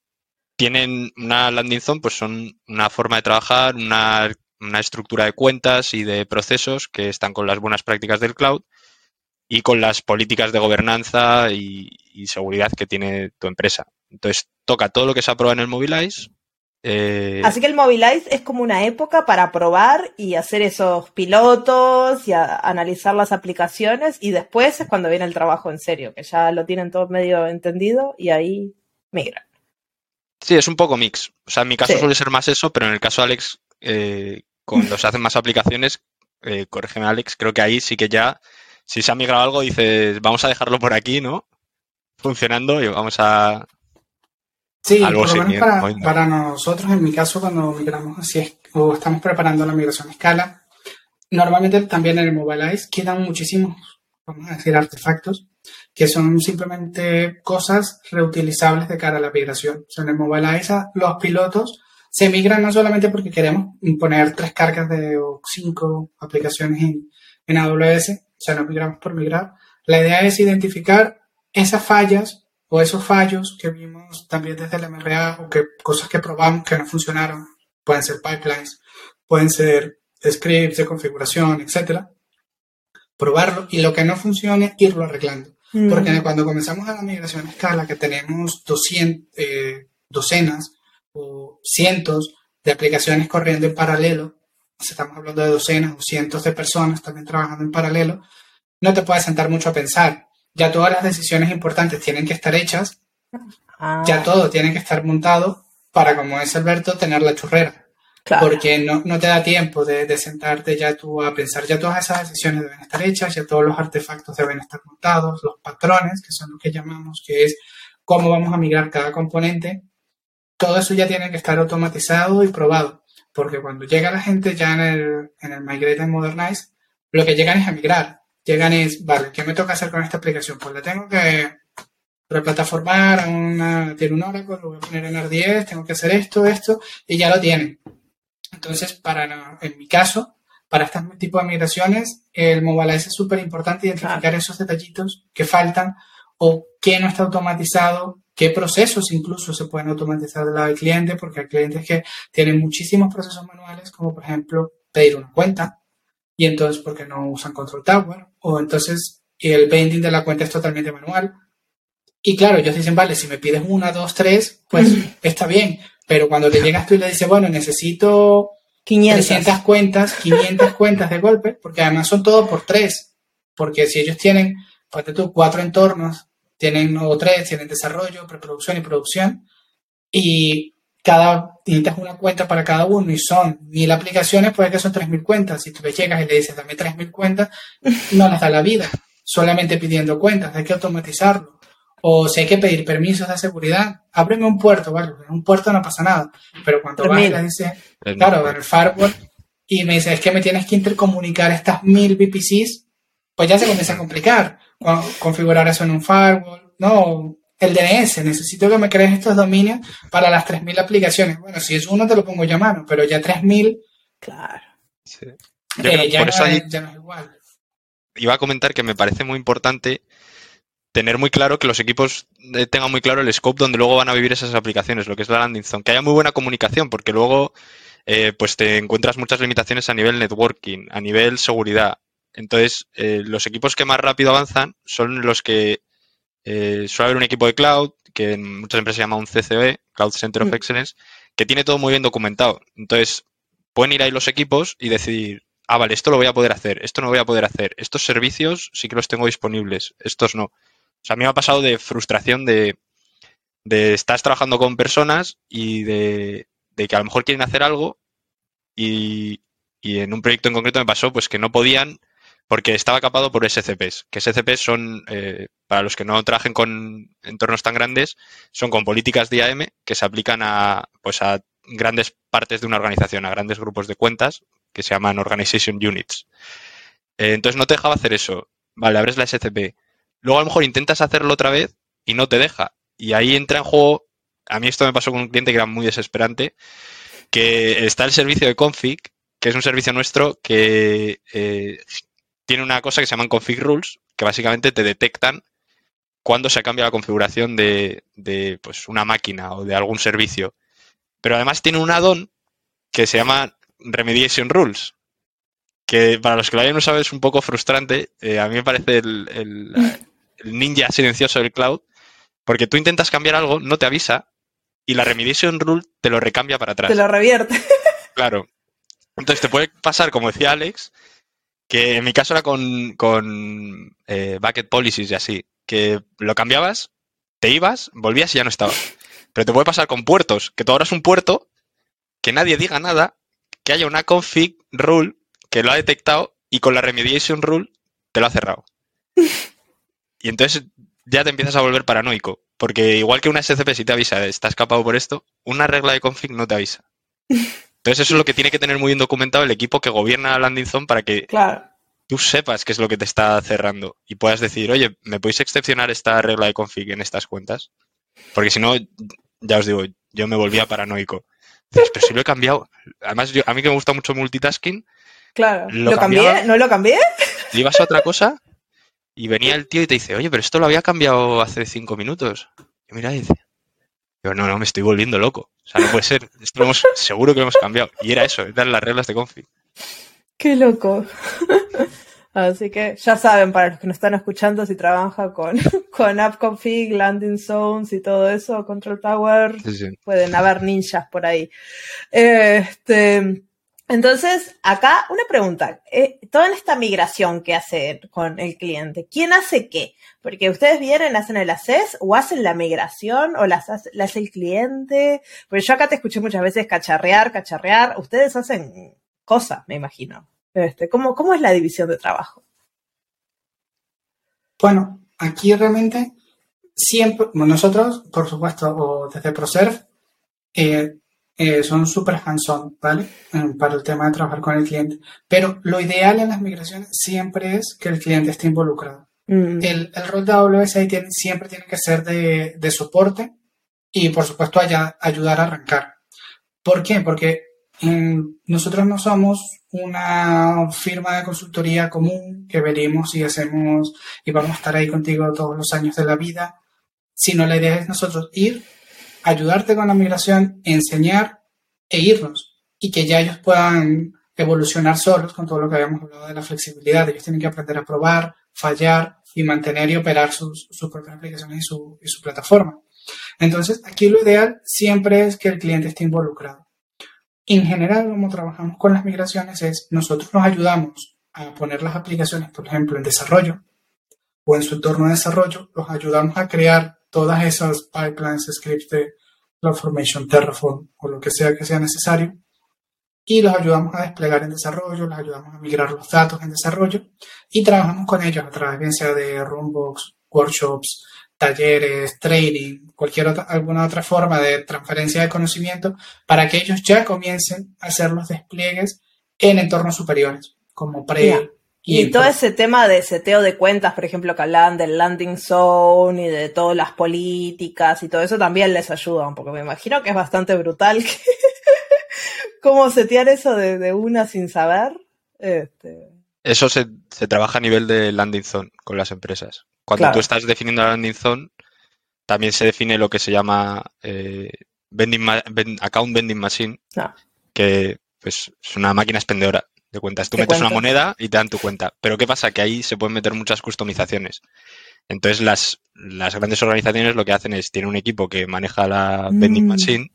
tienen una landing zone, pues son una forma de trabajar, una una estructura de cuentas y de procesos que están con las buenas prácticas del cloud y con las políticas de gobernanza y, seguridad que tiene tu empresa. Entonces, toca todo lo que se aprueba en el Mobilize, Eh, Así que el Mobilize es como una época para probar y hacer esos pilotos y analizar las aplicaciones y después es cuando viene el trabajo en serio, que ya lo tienen todo medio entendido y ahí migran. Sí, es un poco mix. O sea, en mi caso Sí. suele ser más eso, pero en el caso de Alex, eh, cuando se hacen más aplicaciones, eh, corrígeme Alex, creo que ahí sí que ya, si se ha migrado algo, dices, vamos a dejarlo por aquí, ¿no? Funcionando y vamos a... Sí, Algo por lo menos para, moviendo. para nosotros, en mi caso, cuando migramos así es, o estamos preparando la migración a escala, normalmente también en el Mobilize quedan muchísimos, vamos a decir, artefactos que son simplemente cosas reutilizables de cara a la migración. O sea, en el Mobilize a- los pilotos se migran no solamente porque queremos poner tres cargas de o cinco aplicaciones en, en AWS, o sea, no migramos por migrar. La idea es identificar esas fallas o esos fallos que vimos también desde el MRA o que cosas que probamos que no funcionaron. Pueden ser pipelines, pueden ser scripts de configuración, etcétera. Probarlo y lo que no funcione, irlo arreglando. Porque Mm. cuando comenzamos a la migración a escala, que tenemos 200, eh, docenas o cientos de aplicaciones corriendo en paralelo, estamos hablando de docenas o cientos de personas también trabajando en paralelo, no te puedes sentar mucho a pensar. Ya todas las decisiones importantes tienen que estar hechas, Ah, ya todo tiene que estar montado para, como es Alberto, tener la churrera porque no, no te da tiempo de, de sentarte ya tú a pensar, ya todas esas decisiones deben estar hechas, ya todos los artefactos deben estar montados, los patrones, que son lo que llamamos, que es cómo vamos a migrar cada componente, todo eso ya tiene que estar automatizado y probado, porque cuando llega la gente ya en el, en el Migrate and Modernize, lo que llegan es a migrar, llegan es, vale, ¿qué me toca hacer con esta aplicación? Pues la tengo que replataformar a una, tiene un Oracle, lo voy a poner en R10, tengo que hacer esto, esto, y ya lo tienen. Entonces, para, en mi caso, para este tipo de migraciones, el Mobilize es súper importante identificar Claro. esos detallitos que faltan o qué no está automatizado, qué procesos incluso se pueden automatizar del lado del cliente, porque hay clientes que tienen muchísimos procesos manuales, como por ejemplo pedir una cuenta, y entonces porque no usan Control Tower, o entonces el binding de la cuenta es totalmente manual. Y claro, ellos dicen, vale, si me pides una, dos, tres, pues está bien, pero cuando te llegas tú y le dices, bueno, necesito 500. 300 cuentas, 500 cuentas de golpe, porque además son todo por tres. Porque si ellos tienen, ponte tú, cuatro entornos, tienen o tres, tienen desarrollo, preproducción y producción, y cada, necesitas una cuenta para cada uno y son mil aplicaciones, puede que son 3.000 cuentas. Si tú le llegas y le dices, dame 3.000 cuentas, no les da la vida, solamente pidiendo cuentas, hay que automatizarlo. O si hay que pedir permisos de seguridad, ábreme un puerto, vale, en un puerto no pasa nada, pero cuando vas y 3.000. le dices, es Claro, el firewall. Y me dice, es que me tienes que intercomunicar estas mil VPCs. Pues ya se comienza a complicar. Con- configurar eso en un firewall. No, el DNS. Necesito que me crees estos dominios para las 3.000 aplicaciones. Bueno, si es uno te lo pongo yo a mano, pero ya 3.000 Claro. sí. eh, Yo creo que ya, por no ahí- ya no es igual. iba a comentar que me parece muy importante tener muy claro que los equipos eh, tengan muy claro el scope donde luego van a vivir esas aplicaciones, lo que es la landing zone, que haya muy buena comunicación, porque luego eh, pues te encuentras muchas limitaciones a nivel networking, a nivel seguridad. Entonces, eh, los equipos que más rápido avanzan son los que eh, suele haber un equipo de cloud, que en muchas empresas se llama un CCB, Cloud Center of Mm. Excellence, que tiene todo muy bien documentado. Entonces, pueden ir ahí los equipos y decidir, ah, vale, esto lo voy a poder hacer, esto no voy a poder hacer, estos servicios sí que los tengo disponibles, estos no. Sea, a mí me ha pasado de frustración de, de estás trabajando con personas y de, que a lo mejor quieren hacer algo y, y en un proyecto en concreto me pasó pues que no podían porque estaba capado por SCPs, que SCPs son, eh, para los que no trabajen con entornos tan grandes, son con políticas de IAM que se aplican a, pues a grandes partes de una organización, a grandes grupos de cuentas que se llaman Organization Units. Eh, entonces no te dejaba hacer eso. Vale, abres la SCP. Luego a lo mejor intentas hacerlo otra vez y no te deja. Y ahí entra en juego, a mí esto me pasó con un cliente que era muy desesperante, que está el servicio de config, que es un servicio nuestro que eh, tiene una cosa que se llaman config rules, que básicamente te detectan cuando se cambia la configuración de, de, pues, una máquina o de algún servicio. Pero además tiene un add-on que se llama Remediation Rules, que para los que lo hayan usado es un poco frustrante. Eh, a mí me parece el, el- el ninja silencioso del cloud, porque tú intentas cambiar algo, no te avisa, y la remediation rule te lo recambia para atrás. Te lo revierte. Claro. Entonces te puede pasar, como decía Alex, que en mi caso era con, con eh, bucket policies y así, que lo cambiabas, te ibas, volvías y ya no estaba. Pero te puede pasar con puertos, que tú abras un puerto, que nadie diga nada, que haya una config rule que lo ha detectado y con la remediation rule te lo ha cerrado. Y entonces ya te empiezas a volver paranoico, porque igual que una SCP si te avisa, está escapado por esto, una regla de config no te avisa. Entonces eso es lo que tiene que tener muy bien documentado el equipo que gobierna la landing zone para que Claro. tú sepas qué es lo que te está cerrando y puedas decir, oye, ¿me podéis excepcionar esta regla de config en estas cuentas? Porque si no, ya os digo, yo me volvía paranoico. Dices, pero si lo he cambiado. Además, yo- a mí que me gusta mucho multitasking, Claro. Lo ¿Lo, cambié? ¿No lo cambié? ibas a otra cosa y venía el tío y te dice, oye, pero esto lo había cambiado hace cinco minutos. Y mira, y dice, yo no, no, me estoy volviendo loco. O sea, no puede ser. Esto lo hemos, seguro que lo hemos cambiado. Y era eso, eran las reglas de config. Qué loco. Así que ya saben, para los que nos están escuchando, si trabaja con, con AppConfig, Landing Zones y todo eso, Control Tower, Sí, sí. pueden haber ninjas por ahí. Este, entonces, acá una pregunta. Eh, toda esta migración que hace con el cliente, ¿quién hace qué? Porque ustedes vienen, hacen el access o hacen la migración o la hace el cliente. Porque yo acá te escuché muchas veces cacharrear, cacharrear. Ustedes hacen cosas, me imagino. Este, ¿cómo, ¿Cómo es la división de trabajo? Bueno, aquí realmente siempre, nosotros, por supuesto, desde ProServe, eh, eh, son súper hands-on, ¿vale? Para el tema de trabajar con el cliente. Pero lo ideal en las migraciones siempre es que el cliente esté involucrado. Mm, El, el rol de AWS ahí tiene- siempre tiene que ser de, de soporte y, por supuesto, aya- ayudar a arrancar. ¿Por qué? Porque mm, nosotros no somos una firma de consultoría común que venimos y hacemos y vamos a estar ahí contigo todos los años de la vida, sino la idea es nosotros ir, ayudarte con la migración, enseñar e irnos y que ya ellos puedan evolucionar solos con todo lo que habíamos hablado de la flexibilidad. Ellos tienen que aprender a probar, fallar y mantener y operar sus, sus propias aplicaciones y su, plataforma. Entonces, aquí lo ideal siempre es que el cliente esté involucrado. En general, como trabajamos con las migraciones es nosotros nos ayudamos a poner las aplicaciones, por ejemplo, en desarrollo o en su entorno de desarrollo, los ayudamos a crear todas esas pipelines, scripts de CloudFormation, Terraform o lo que sea que sea necesario y los ayudamos a desplegar en desarrollo, los ayudamos a migrar los datos en desarrollo y trabajamos con ellos a través bien sea de Runbox, workshops, talleres, training, cualquier otra, alguna otra forma de transferencia de conocimiento para que ellos ya comiencen a hacer los despliegues en entornos superiores, como pre Y, todo ese tema de seteo de cuentas, por ejemplo, que hablaban del landing zone y de todas las políticas y todo eso también les ayuda, porque me imagino que es bastante brutal que cómo setear eso de, de una sin saber. Este, Eso se, se trabaja a nivel de landing zone con las empresas. Cuando Claro. tú estás definiendo la landing zone, también se define lo que se llama eh, vending ma- account vending machine, No. que pues, es una máquina expendedora de cuentas. Tú metes una moneda y te dan tu cuenta. Pero ¿qué pasa? Que ahí se pueden meter muchas customizaciones. Entonces las, las grandes organizaciones lo que hacen es, tienen un equipo que maneja la vending Mm. machine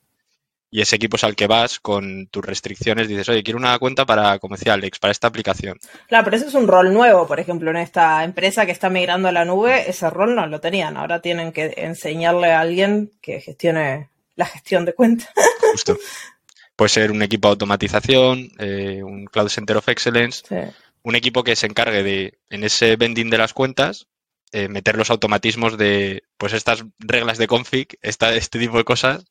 y ese equipo es al que vas con tus restricciones. Dices, oye, quiero una cuenta para, como decía Alex, para esta aplicación. Claro, pero eso es un rol nuevo, por ejemplo, en esta empresa que está migrando a la nube, ese rol no lo tenían. Ahora tienen que enseñarle a alguien que gestione la gestión de cuentas. Justo. Puede ser un equipo de automatización, eh, un Cloud Center of Excellence, Sí. un equipo que se encargue de, en ese vending de las cuentas, eh, meter los automatismos de, pues estas reglas de config, esta, este tipo de cosas,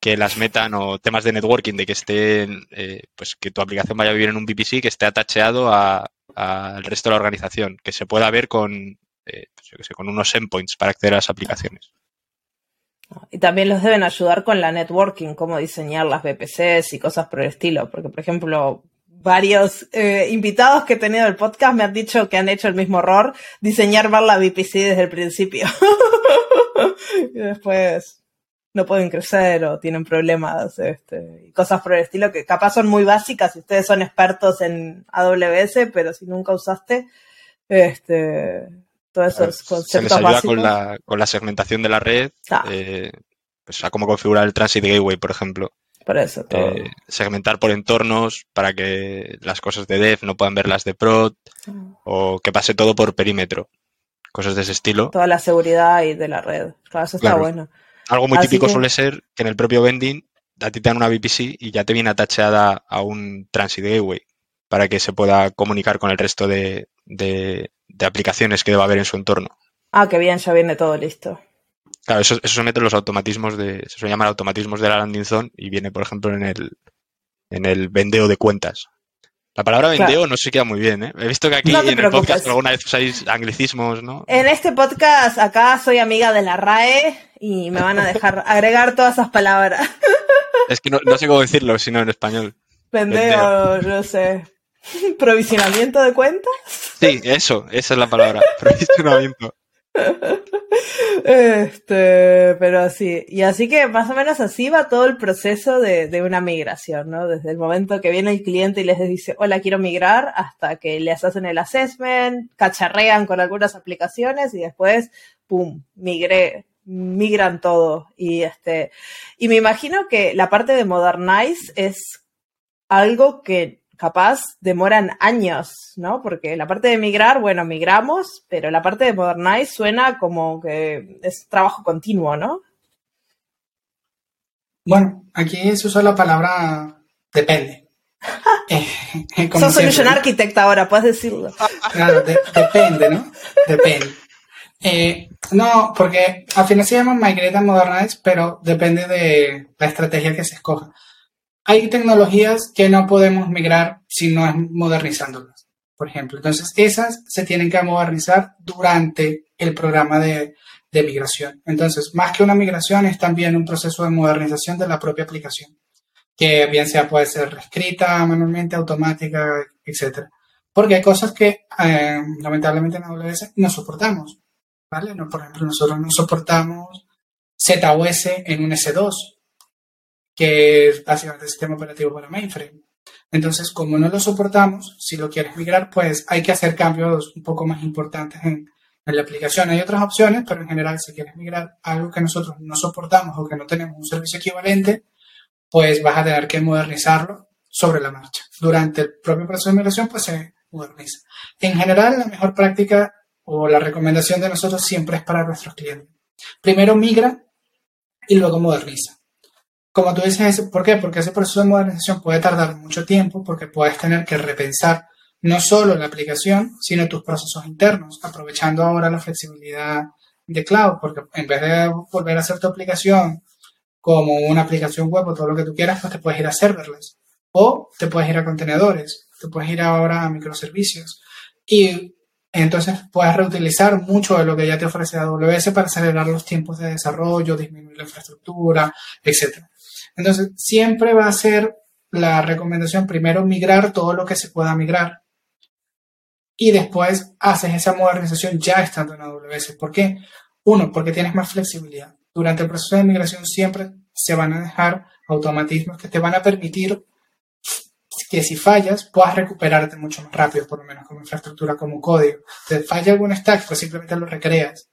que las metan o temas de networking, de que estén, eh, pues que tu aplicación vaya a vivir en un VPC, que esté atacheado a- al resto de la organización, que se pueda ver con, eh, pues yo qué sé, con unos endpoints para acceder a las aplicaciones. Y también los deben ayudar con la networking, cómo diseñar las VPCs y cosas por el estilo. Porque, por ejemplo, varios eh, invitados que he tenido el podcast me han dicho que han hecho el mismo error, diseñar mal la VPC desde el principio. y después no pueden crecer o tienen problemas este, cosas por el estilo que capaz son muy básicas si ustedes son expertos en AWS, pero si nunca usaste, este, todos esos se les ayuda con la, con la segmentación de la red, Ah. eh, Pues a cómo configurar el Transit Gateway, por ejemplo. Por eso, todo. Eh, segmentar por entornos para que las cosas de dev no puedan ver las de prod Mm. o que pase todo por perímetro. Cosas de ese estilo. Toda la seguridad y de la red. Claro, eso está Claro. bueno. Algo muy Así típico que- suele ser que en el propio vending a ti te dan una VPC y ya te viene atacheada a un Transit Gateway para que se pueda comunicar con el resto de, de- de aplicaciones que deba haber en su entorno. Ah, qué bien, ya viene todo listo. Claro, eso, eso se mete en los automatismos de, se suele llamar automatismos de la landing zone y viene, por ejemplo, en el, en el vendeo de cuentas. La palabra Claro. vendeo no se queda muy bien, ¿eh? He visto que aquí No en el podcast alguna vez usáis anglicismos, ¿no? En este podcast, acá soy amiga de la RAE y me van a dejar agregar todas esas palabras. Es que no, no sé cómo decirlo, sino en español. Vendeo, no sé. Provisionamiento de cuentas. Sí, eso, esa es la palabra. Provisionamiento. Este, pero sí. Y así que más o menos así va todo el proceso de, de una migración, ¿no? Desde el momento que viene el cliente y les dice, hola, quiero migrar, hasta que les hacen el assessment, cacharrean con algunas aplicaciones y después, pum, migré, migran todo. Y este, y me imagino que la parte de Modernize es algo que capaz demoran años, ¿no? Porque la parte de migrar, bueno, migramos, pero la parte de Modernize suena como que es trabajo continuo, ¿no? Bueno, aquí se usa la palabra depende. Eh, Sos Solution Architect ahora, puedes decirlo. Claro, de- depende, ¿no? Depende. Eh, no, porque al final se llama Migrate and Modernize, pero depende de la estrategia que se escoja. Hay tecnologías que no podemos migrar si no es modernizándolas, por ejemplo. Entonces, esas se tienen que modernizar durante el programa de, migración. Entonces, más que una migración, es también un proceso de modernización de la propia aplicación, que bien sea puede ser reescrita manualmente, automática, etcétera. Porque hay cosas que eh, lamentablemente en AWS no soportamos. ¿vale? Por ejemplo, nosotros no soportamos ZOS en un S2, que es básicamente el sistema operativo para mainframe. Entonces, como no lo soportamos, si lo quieres migrar, pues hay que hacer cambios un poco más importantes en, en la aplicación. Hay otras opciones, pero en general, si quieres migrar algo que nosotros no soportamos o que no tenemos un servicio equivalente, pues vas a tener que modernizarlo sobre la marcha. Durante el propio proceso de migración, pues se moderniza. En general, la mejor práctica o la recomendación de nosotros siempre es para nuestros clientes. Primero migra y luego moderniza. Como tú dices, ¿por qué? Porque ese proceso de modernización puede tardar mucho tiempo porque puedes tener que repensar no solo la aplicación, sino tus procesos internos, aprovechando ahora la flexibilidad de cloud, porque en vez de volver a hacer tu aplicación como una aplicación web o todo lo que tú quieras, pues te puedes ir a serverless o te puedes ir a contenedores, te puedes ir ahora a microservicios y entonces puedes reutilizar mucho de lo que ya te ofrece AWS para acelerar los tiempos de desarrollo, disminuir la infraestructura, etc. Entonces, siempre va a ser la recomendación primero migrar todo lo que se pueda migrar y después haces esa modernización ya estando en AWS. ¿Por qué? Uno, porque tienes más flexibilidad. Durante el proceso de migración siempre se van a dejar automatismos que te van a permitir que si fallas puedas recuperarte mucho más rápido, por lo menos como infraestructura, como código. Te falla algún stack, pues simplemente lo recreas.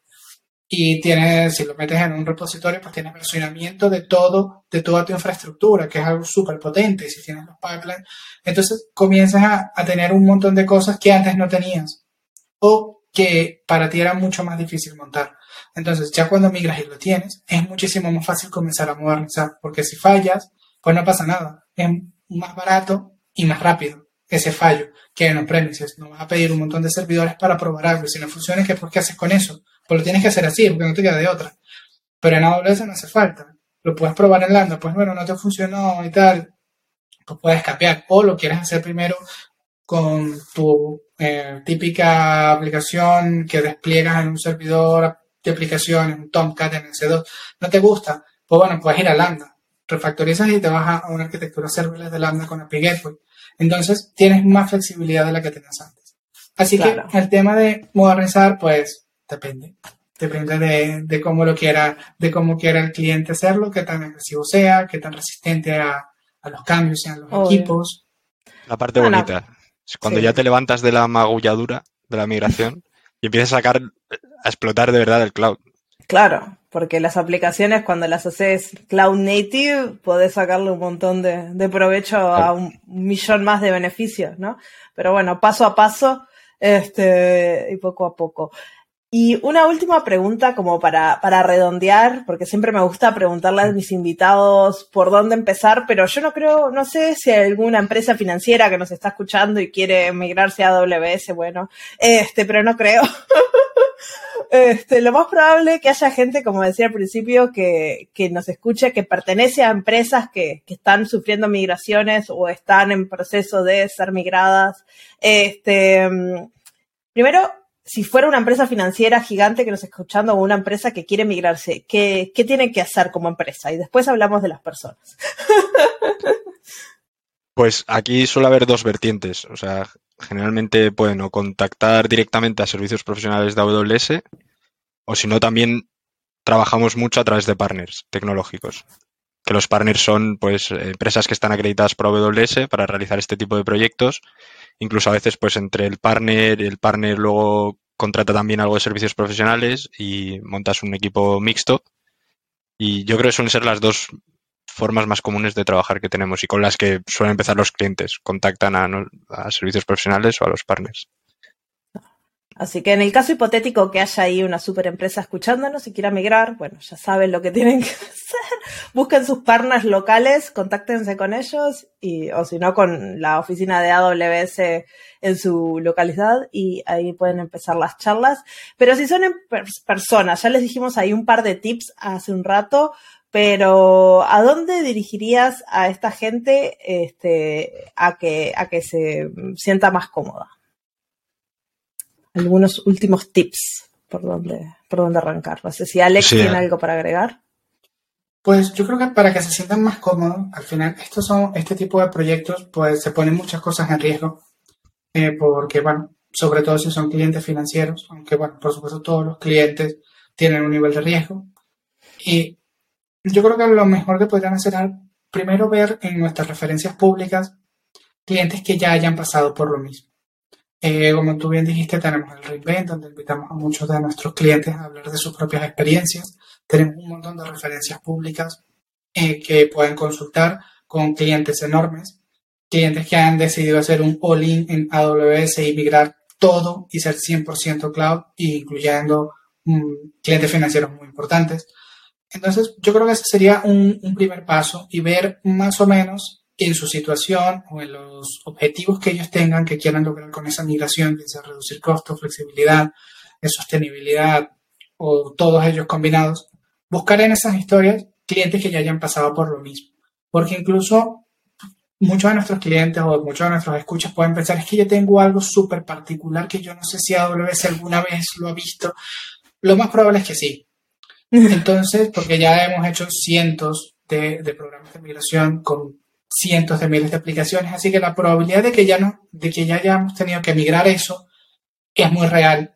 Y tienes, si lo metes en un repositorio, pues tienes versionamiento de todo, de toda tu infraestructura, que es algo súper potente. Si tienes los pipelines, entonces comienzas a, a tener un montón de cosas que antes no tenías. O que para ti era mucho más difícil montar. Entonces, ya cuando migras y lo tienes, es muchísimo más fácil comenzar a modernizar, porque si fallas, pues no pasa nada. Es más barato y más rápido ese fallo que en on-premises. No vas a pedir un montón de servidores para probar algo. Si no funciona, ¿qué, ¿por qué haces con eso? Pues lo tienes que hacer así, porque no te queda de otra. Pero en AWS no hace falta. Lo puedes probar en Lambda, pues bueno, no te funcionó y tal. Pues puedes cambiar. O lo quieres hacer primero con tu eh, típica aplicación que despliegas en un servidor de aplicaciones, un Tomcat en S2. ¿No te gusta? Pues bueno, puedes ir a Lambda. Refactorizas y te vas a una arquitectura serverless de Lambda con API Gateway. Entonces tienes más flexibilidad de la que tenías antes. Así Claro. que el tema de modernizar, pues depende. Depende de, de cómo lo quiera, de cómo quiera el cliente hacerlo, qué tan agresivo sea, qué tan resistente a, a los cambios sean los Obvio. equipos. La parte Bueno, bonita. Es cuando sí. ya te levantas de la magulladura de la migración y empiezas a sacar, a explotar de verdad el cloud. Claro. porque las aplicaciones cuando las haces cloud native podés sacarle un montón de, provecho a un, millón más de beneficios, ¿no? Pero bueno, paso a paso este, y poco a poco. Y una última pregunta como para, para redondear, porque siempre me gusta preguntarle a mis invitados por dónde empezar, pero yo no creo, no sé si hay alguna empresa financiera que nos está escuchando y quiere migrarse a AWS, bueno, este, pero no creo. Este, lo más probable que haya gente, como decía al principio, que, que nos escuche, que pertenece a empresas que, que, están sufriendo migraciones o están en proceso de ser migradas. Este, primero, si fuera una empresa financiera gigante que nos está escuchando o una empresa que quiere migrarse, ¿qué, qué tienen que hacer como empresa? Y después hablamos de las personas. Pues aquí suele haber dos vertientes. O sea, generalmente pueden o contactar directamente a servicios profesionales de AWS o si no también trabajamos mucho a través de partners tecnológicos. Que los partners son pues empresas que están acreditadas por AWS para realizar este tipo de proyectos. Incluso a veces pues entre el partner, el partner luego contrata también algo de servicios profesionales y montas un equipo mixto. Y yo creo que suelen ser las dos formas más comunes de trabajar que tenemos y con las que suelen empezar los clientes. Contactan a, a servicios profesionales o a los partners. Así que en el caso hipotético que haya ahí una super empresa escuchándonos y quiera migrar, bueno, ya saben lo que tienen que hacer. Busquen sus partners locales, contáctense con ellos y, o si no, con la oficina de AWS en su localidad y ahí pueden empezar las charlas. Pero si son personas, ya les dijimos ahí un par de tips hace un rato, pero ¿a dónde dirigirías a esta gente este, a, que, a que se sienta más cómoda? Algunos últimos tips por dónde, por dónde arrancar. No sé si Alex tiene algo para agregar. Pues yo creo que para que se sientan más cómodos, al final, estos son, este tipo de proyectos, pues se ponen muchas cosas en riesgo, eh, porque, bueno, sobre todo si son clientes financieros, aunque, bueno, por supuesto todos los clientes tienen un nivel de riesgo. Y yo creo que lo mejor que podrían hacer es primero ver en nuestras referencias públicas clientes que ya hayan pasado por lo mismo. Eh, como tú bien dijiste, tenemos el Reinvent, donde invitamos a muchos de nuestros clientes a hablar de sus propias experiencias. Tenemos un montón de referencias públicas eh, que pueden consultar con clientes enormes, clientes que han decidido hacer un all-in en AWS y migrar todo y ser 100% cloud, incluyendo mm, clientes financieros muy importantes. Entonces, yo creo que ese sería un, primer paso y ver más o menos en su situación o en los objetivos que ellos tengan que quieran lograr con esa migración, que sea reducir costos, flexibilidad, sostenibilidad o todos ellos combinados, buscar en esas historias clientes que ya hayan pasado por lo mismo. Porque incluso muchos de nuestros clientes o muchos de nuestros escuchas pueden pensar, es que yo tengo algo súper particular que yo no sé si AWS alguna vez lo ha visto. Lo más probable es que sí, entonces, porque ya hemos hecho cientos de, programas de migración con cientos de miles de aplicaciones, así que la probabilidad de que ya no, de que ya hayamos tenido que migrar eso es muy real.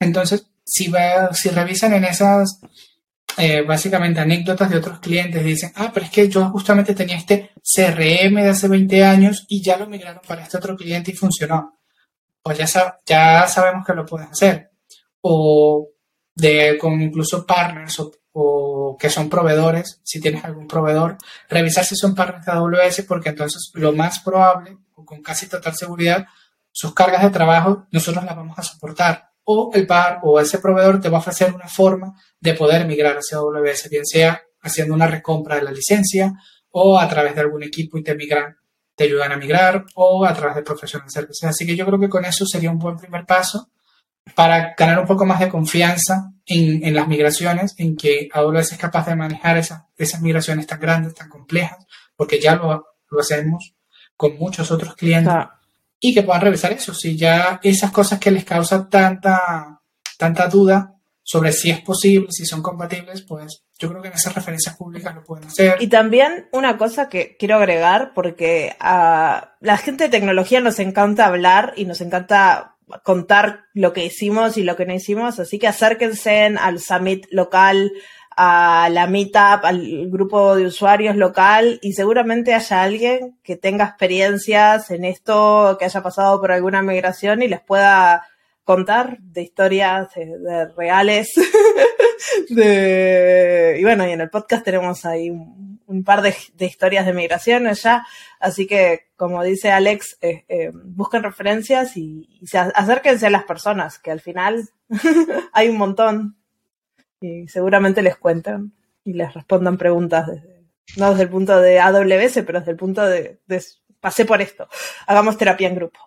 Entonces, si, va, si revisan en esas, eh, básicamente, anécdotas de otros clientes, dicen, ah, pero es que yo justamente tenía este CRM de hace 20 años y ya lo migraron para este otro cliente y funcionó. Pues ya, ya sabemos que lo pueden hacer. O de con incluso partners o, que son proveedores, si tienes algún proveedor, revisar si son partners de AWS porque entonces lo más probable, o con casi total seguridad, sus cargas de trabajo nosotros las vamos a soportar. O el par o ese proveedor te va a ofrecer una forma de poder migrar hacia AWS, bien sea haciendo una recompra de la licencia o a través de algún equipo y te migran, te ayudan a migrar o a través de professional services. Así que yo creo que con eso sería un buen primer paso para ganar un poco más de confianza en, las migraciones, en que AWS es capaz de manejar esas, esas migraciones tan grandes, tan complejas, porque ya lo, hacemos con muchos otros clientes, y que puedan revisar eso, si ya esas cosas que les causan tanta, tanta duda sobre si es posible, si son compatibles, pues yo creo que en esas referencias públicas lo pueden hacer. Y también una cosa que quiero agregar, porque a la gente de tecnología nos encanta hablar y nos encanta contar lo que hicimos y lo que no hicimos, así que acérquense al summit local, a la meetup, al grupo de usuarios local y seguramente haya alguien que tenga experiencias en esto, que haya pasado por alguna migración y les pueda contar de historias de, reales. de, y bueno, y en el podcast tenemos ahí un, par de, historias de migraciones ya. Así que, como dice Alex, eh, eh, busquen referencias y, se acérquense a las personas, que al final hay un montón. Y seguramente les cuenten y les respondan preguntas desde, no desde el punto de AWS, pero desde el punto de, de pasé por esto. Hagamos terapia en grupo.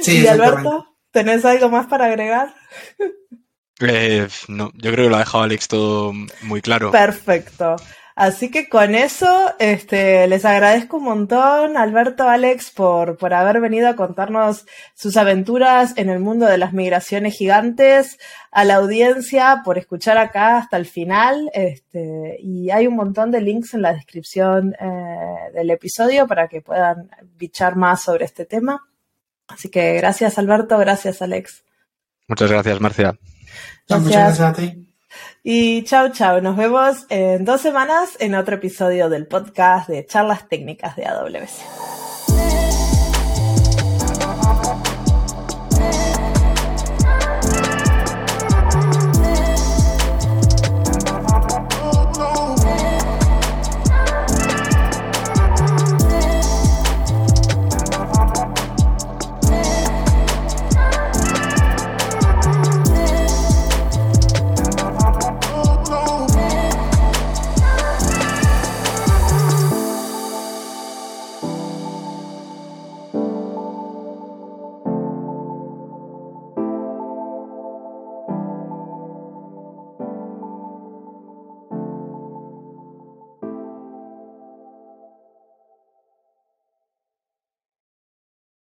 Sí, y Alberto, ¿tenés algo más para agregar? Eh, no, yo creo que lo ha dejado Alex todo muy claro. Perfecto. Así que con eso, este, les agradezco un montón, Alberto, Alex, por, por haber venido a contarnos sus aventuras en el mundo de las migraciones gigantes, a la audiencia por escuchar acá hasta el final, este, y hay un montón de links en la descripción eh, del episodio para que puedan bichar más sobre este tema. Así que gracias, Alberto, gracias, Alex. Muchas gracias, Marcia. Muchas gracias a ti. Y chao, chao. Nos vemos en dos semanas en otro episodio del podcast de charlas técnicas de AWS.